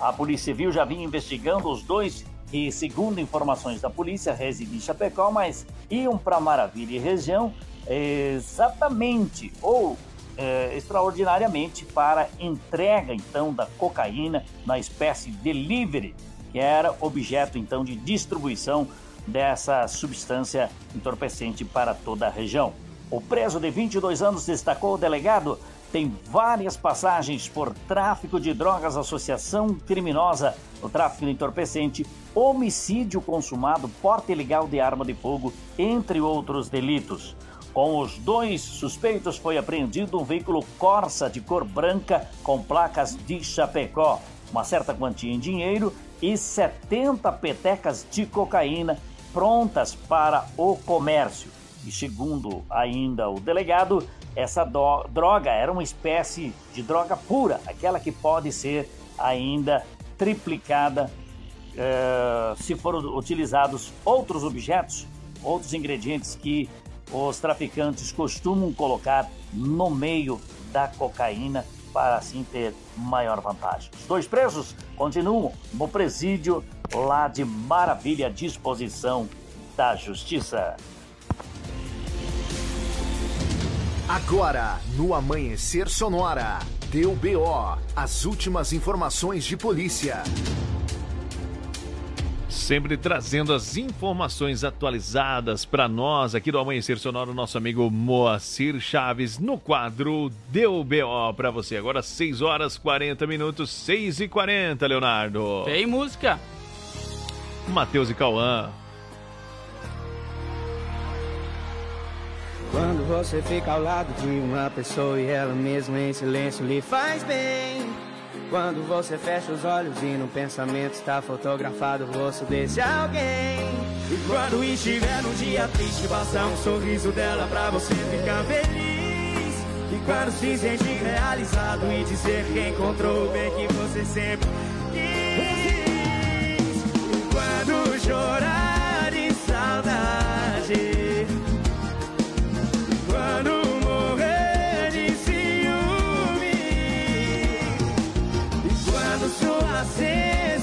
A Polícia Civil já vinha investigando os dois que, segundo informações da polícia, residem em Chapecó, mas iam para Maravilha e região exatamente ou eh, extraordinariamente para entrega então da cocaína na espécie delivery, que era objeto então de distribuição dessa substância entorpecente para toda a região. O preso de 22 anos, destacou o delegado, tem várias passagens por tráfico de drogas, associação criminosa no tráfico de entorpecente, homicídio consumado, porte ilegal de arma de fogo, entre outros delitos. Com os dois suspeitos foi apreendido um veículo Corsa de cor branca com placas de Chapecó, uma certa quantia em dinheiro e 70 petecas de cocaína prontas para o comércio. E segundo ainda o delegado, essa droga era uma espécie de droga pura, aquela que pode ser ainda triplicada eh, se foram utilizados outros objetos, outros ingredientes que os traficantes costumam colocar no meio da cocaína para assim ter maior vantagem. Os dois presos continuam no presídio lá de Maravilha à disposição da Justiça. Agora, no Amanhecer Sonora, deu BO, as últimas informações de polícia. Sempre trazendo as informações atualizadas para nós aqui do Amanhecer Sonoro, nosso amigo Moacir Chaves, no quadro Deu BO para você. Agora 6 horas 40 minutos, 6 e 40, Leonardo. Tem música. Matheus e Cauã. Quando você fica ao lado de uma pessoa e ela mesma em silêncio lhe faz bem. Quando você fecha os olhos e no pensamento está fotografado o rosto desse alguém. E quando estiver num dia triste, basta um sorriso dela pra você ficar feliz. E quando se sentir realizado e dizer que encontrou o bem que você sempre quis. E quando chorar de saudade. Quando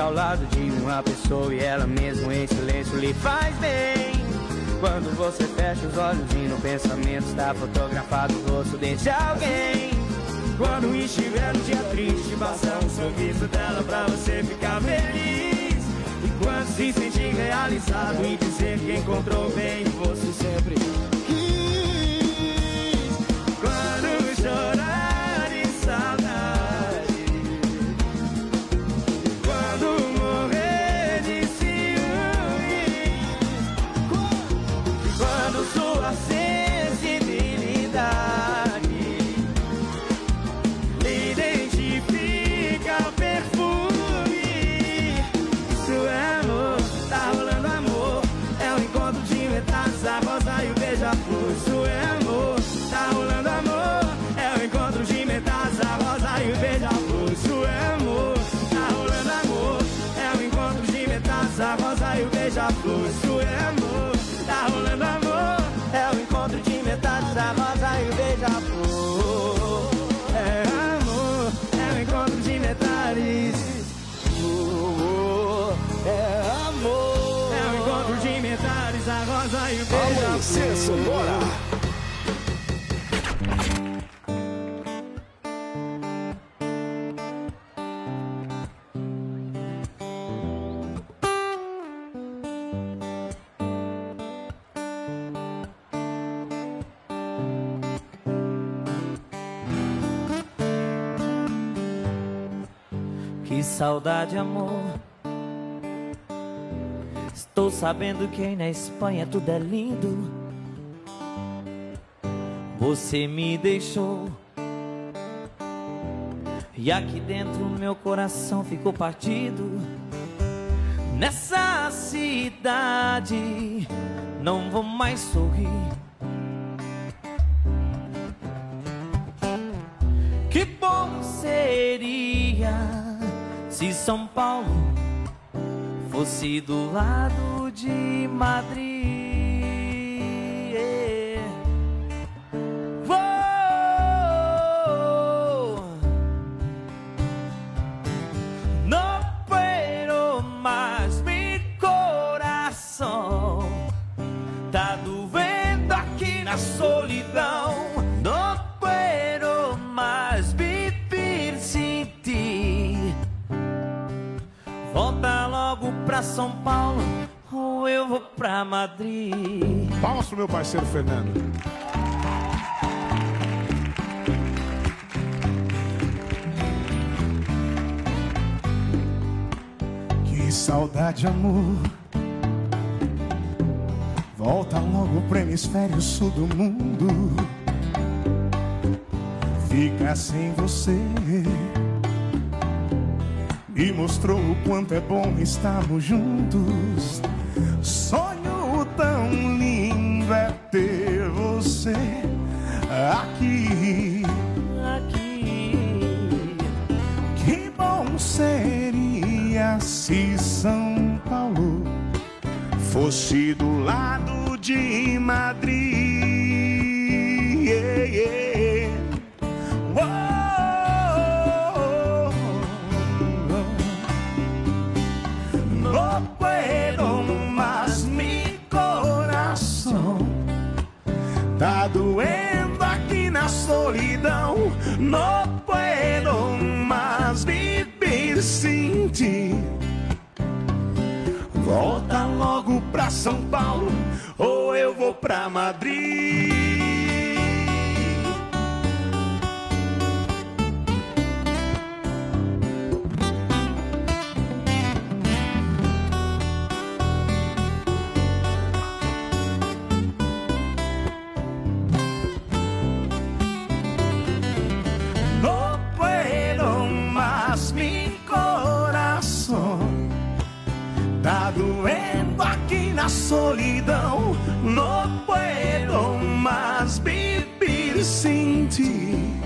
ao lado de uma pessoa e ela mesmo em silêncio lhe faz bem. Quando você fecha os olhos e no pensamento está fotografado o rosto desse alguém. Quando estiver no dia triste, basta um sorriso dela pra você ficar feliz. E quando se sentir realizado e dizer que encontrou bem, você sempre quis. Quando chorar de saudade. Saudade, amor. Estou sabendo que aí na Espanha tudo é lindo. Você me deixou. E aqui dentro meu coração ficou partido. Nessa cidade não vou mais sorrir. Que bom seria se São Paulo fosse do lado de Madrid. Oh, pra São Paulo ou eu vou pra Madrid. Palmas pro meu parceiro Fernando. Que saudade, amor. Volta logo pro hemisfério sul do mundo. Ficar sem você. Me mostrou o quanto é bom estarmos juntos. Sonho tão lindo é ter você aqui. Aqui. Que bom seria se São Paulo fosse do lado de Madrid. Solidão. No puedo más viver sem ti. Volta logo pra São Paulo ou eu vou pra Madrid. Solidão. No puedo más viver sem ti.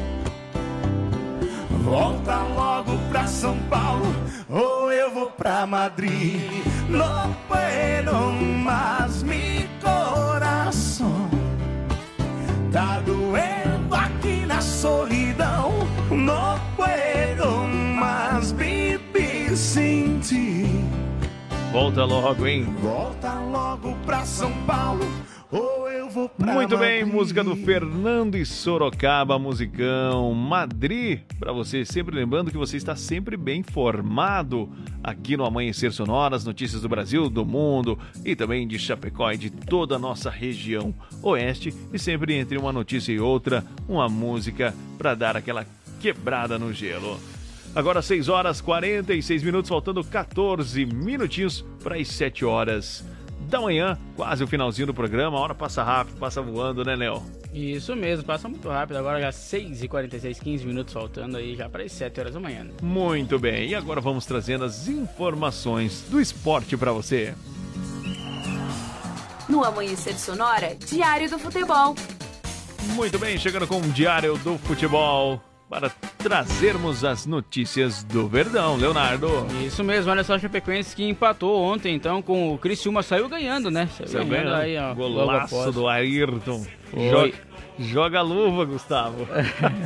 Volta logo pra São Paulo ou eu vou pra Madrid. No puedo más, mi coração tá doendo aqui na solidão. No puedo más viver sem ti. Volta logo, hein? Volta logo pra São Paulo ou eu vou pra Muito bem, Madrid. música do Fernando e Sorocaba, musicão Madrid. Pra você, sempre lembrando que você está sempre bem informado aqui no Amanhecer Sonora, as notícias do Brasil, do mundo e também de Chapecó e de toda a nossa região oeste. E sempre entre uma notícia e outra, uma música pra dar aquela quebrada no gelo. Agora 6 horas 46 minutos, faltando 14 minutinhos para as 7 horas da manhã, quase o finalzinho do programa. A hora passa rápido, passa voando, né, Léo? Isso mesmo, passa muito rápido. Agora já 6h46, 15 minutos faltando aí já para as 7 horas da manhã. né? Muito bem, e agora vamos trazendo as informações do esporte para você. No Amanhecer Sonora, Diário do Futebol. Muito bem, chegando com o Diário do Futebol para trazermos as notícias do Verdão, Leonardo. Isso mesmo, olha só, o Chapecoense que empatou ontem, então, com o Criciúma, saiu ganhando, né? Saiu ganhando, aí, ó. Golaço do Ayrton. Joga, joga a luva, Gustavo.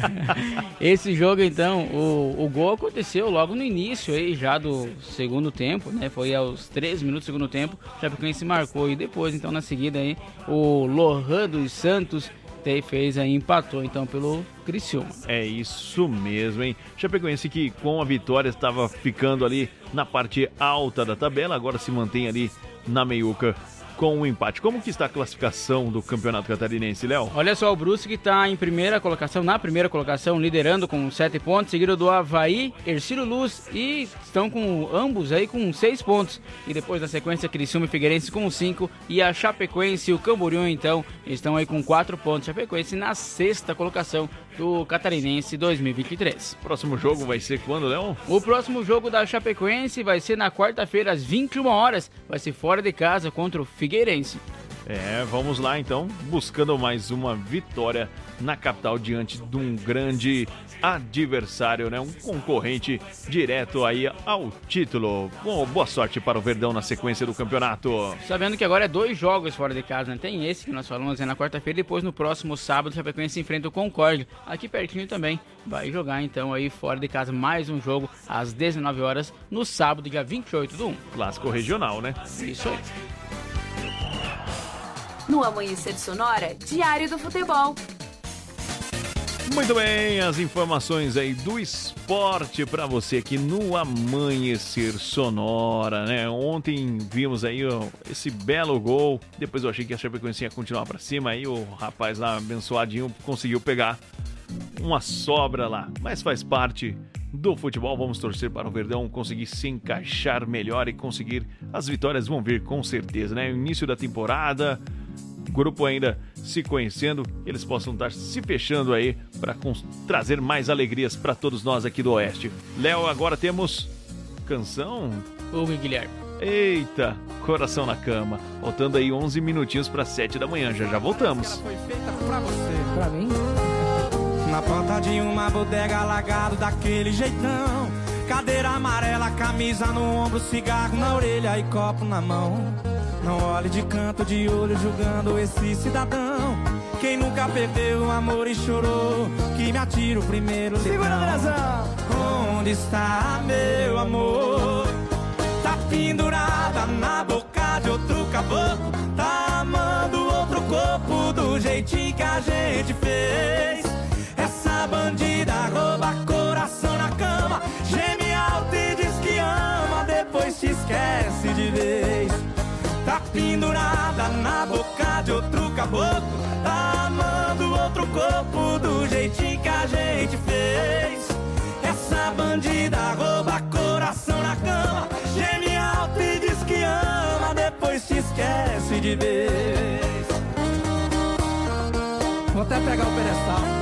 [laughs] Esse jogo, então, o, o gol aconteceu logo no início aí, já do segundo tempo, né? Foi aos 13 minutos do segundo tempo, o Chapecoense marcou e depois, então, na seguida aí, o Lohan dos Santos te- fez aí, empatou, então, pelo Criciúma. É isso mesmo, hein? Chapecoense que com a vitória estava ficando ali na parte alta da tabela, agora se mantém ali na meiuca com o empate. Como que está a classificação do Campeonato Catarinense, Léo? Olha só, o Brusque está em primeira colocação, na primeira colocação, liderando com 7 pontos, seguido do Havaí, Ercílio Luz e estão com ambos aí com 6 pontos. E depois na sequência, Criciúma e Figueirense com 5 e a Chapecoense e o Camboriú, então, estão aí com 4 pontos. Chapecoense na sexta colocação do Catarinense 2023. Próximo jogo vai ser quando, Léo? O próximo jogo da Chapecoense vai ser na quarta-feira às 21 horas, vai ser fora de casa contra o Figueirense. É, vamos lá então, buscando mais uma vitória na capital diante de um grande adversário, né? Um concorrente direto aí ao título. Bom, boa sorte para o Verdão na sequência do campeonato. Sabendo que agora é dois jogos fora de casa, né? Tem esse que nós falamos é na quarta-feira, depois no próximo sábado, o Chapecoense enfrenta o Concorde, aqui pertinho também. Vai jogar então aí fora de casa mais um jogo às 19 horas no sábado, dia 28 do 1. Clássico regional, né? Isso aí. No Amanhecer Sonora, Diário do Futebol. Muito bem, as informações aí do esporte para você aqui no Amanhecer Sonora, né? Ontem vimos aí ó, esse belo gol, depois eu achei que a Chapecoense ia continuar para cima, aí o rapaz lá, abençoadinho, conseguiu pegar uma sobra lá, mas faz parte do futebol. Vamos torcer para o Verdão conseguir se encaixar melhor e conseguir as vitórias vão vir com certeza, né? Início da temporada, grupo ainda se conhecendo, eles possam estar se fechando aí para trazer mais alegrias para todos nós aqui do Oeste. Léo, agora temos canção? Ô, Guilherme. Eita, coração na cama. Faltando aí 11 minutinhos para 7 da manhã, já já voltamos. Foi feita pra você. Pra mim? Na porta de uma bodega alagado daquele jeitão. Cadeira amarela, camisa no ombro, cigarro na orelha e copo na mão. Não olhe de canto de olho julgando esse cidadão. Quem nunca perdeu o amor e chorou, que me atira o primeiro. Andrezão! Onde está meu amor? Tá pendurada na boca de outro caboclo. Tá amando outro corpo do jeitinho que a gente fez. Pendurada na boca de outro caboclo. Tá amando outro corpo do jeitinho que a gente fez. Essa bandida rouba coração na cama. Geme alto e diz que ama, depois te esquece de vez. Vou até pegar o pedestal.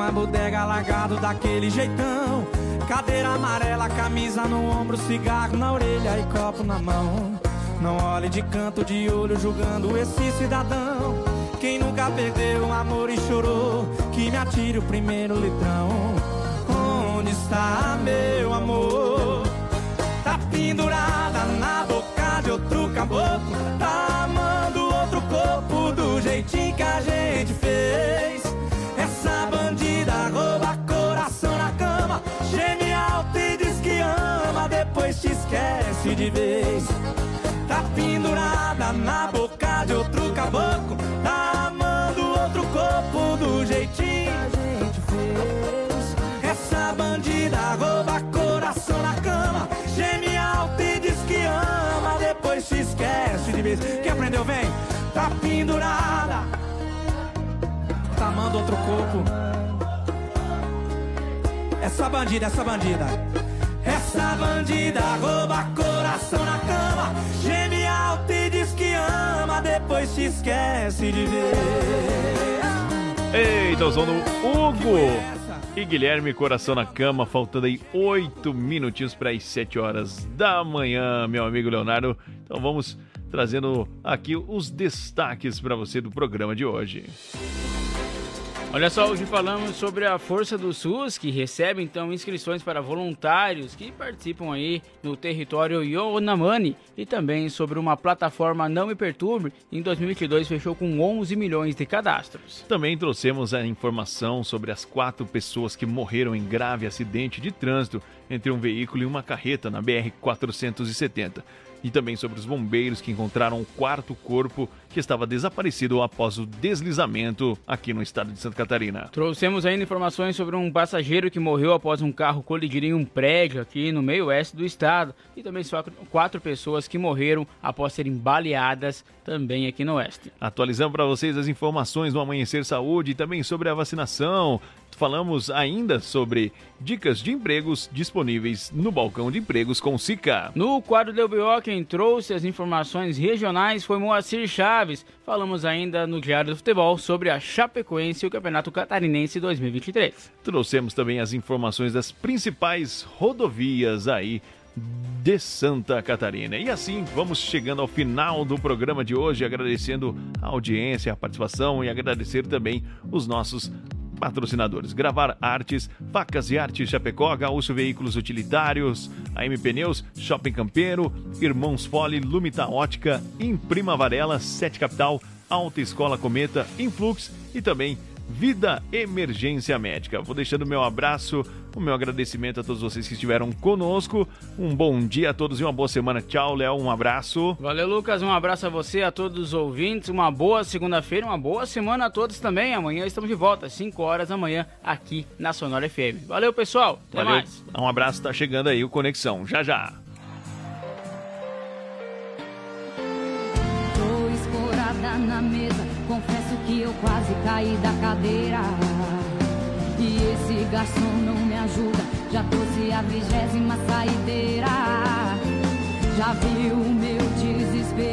Porta de uma bodega alagado daquele jeitão. Cadeira amarela, camisa no ombro, cigarro na orelha e copo na mão. Não olhe de canto de olho julgando esse cidadão. Quem nunca perdeu o amor e chorou, que me atire o primeiro litrão. Onde está meu amor? Tá pendurada na boca de outro caboclo. Tá esquece de vez. Tá pendurada na boca de outro caboclo. Tá amando outro corpo do jeitinho que a gente fez. Essa bandida rouba coração na cama. Geme alto e diz que ama, depois te esquece de vez. Quem aprendeu, vem. Tá pendurada. Tá amando outro corpo. Essa bandida, essa bandida. Essa bandida rouba coração na cama. Geme alto e diz que ama, depois te esquece de ver. Eita, o som do Hugo e Guilherme Coração na Cama, faltando aí oito minutinhos para as 7 horas da manhã, meu amigo Leonardo. Então vamos trazendo aqui os destaques para você do programa de hoje. Olha só, hoje falamos sobre a Força do SUS, que recebe então inscrições para voluntários que participam aí no território Yonamani e também sobre uma plataforma Não Me Perturbe, em 2022 fechou com 11 milhões de cadastros. Também trouxemos a informação sobre as quatro pessoas que morreram em grave acidente de trânsito entre um veículo e uma carreta na BR-470. E também sobre os bombeiros que encontraram o quarto corpo que estava desaparecido após o deslizamento aqui no estado de Santa Catarina. Trouxemos ainda informações sobre um passageiro que morreu após um carro colidir em um prédio aqui no meio oeste do estado. E também só quatro pessoas que morreram após serem baleadas também aqui no oeste. Atualizando para vocês as informações do Amanhecer Saúde e também sobre a vacinação. Falamos ainda sobre dicas de empregos disponíveis no balcão de empregos com Sica. No quadro do BO, quem trouxe as informações regionais foi Moacir Chaves. Falamos ainda no Diário do Futebol sobre a Chapecoense e o Campeonato Catarinense 2023. Trouxemos também as informações das principais rodovias aí de Santa Catarina. E assim vamos chegando ao final do programa de hoje, agradecendo a audiência, a participação e agradecer também os nossos patrocinadores. Gravar Artes, Facas e Artes Chapecó, Gaúcho Veículos Utilitários, AM Pneus, Shopping Campeiro, Irmãos Fole, Lumita Ótica, Imprima Varela, Sete Capital, Alta Escola Cometa, Influx e também Vida Emergência Médica. Vou deixando o meu abraço, o meu agradecimento a todos vocês que estiveram conosco. Um bom dia a todos e uma boa semana. Tchau, Léo. Um abraço. Valeu, Lucas. Um abraço a você, a todos os ouvintes. Uma boa segunda-feira, uma boa semana a todos também. Amanhã estamos de volta, às 5 horas da manhã, aqui na Sonora FM. Valeu, pessoal. Até Valeu. mais. Um abraço, tá chegando aí o Conexão. Já já. Tô na mesa, confesso que eu quase caí da cadeira. E esse garçom não me ajuda, já trouxe a vigésima saideira. Já viu o meu desespero?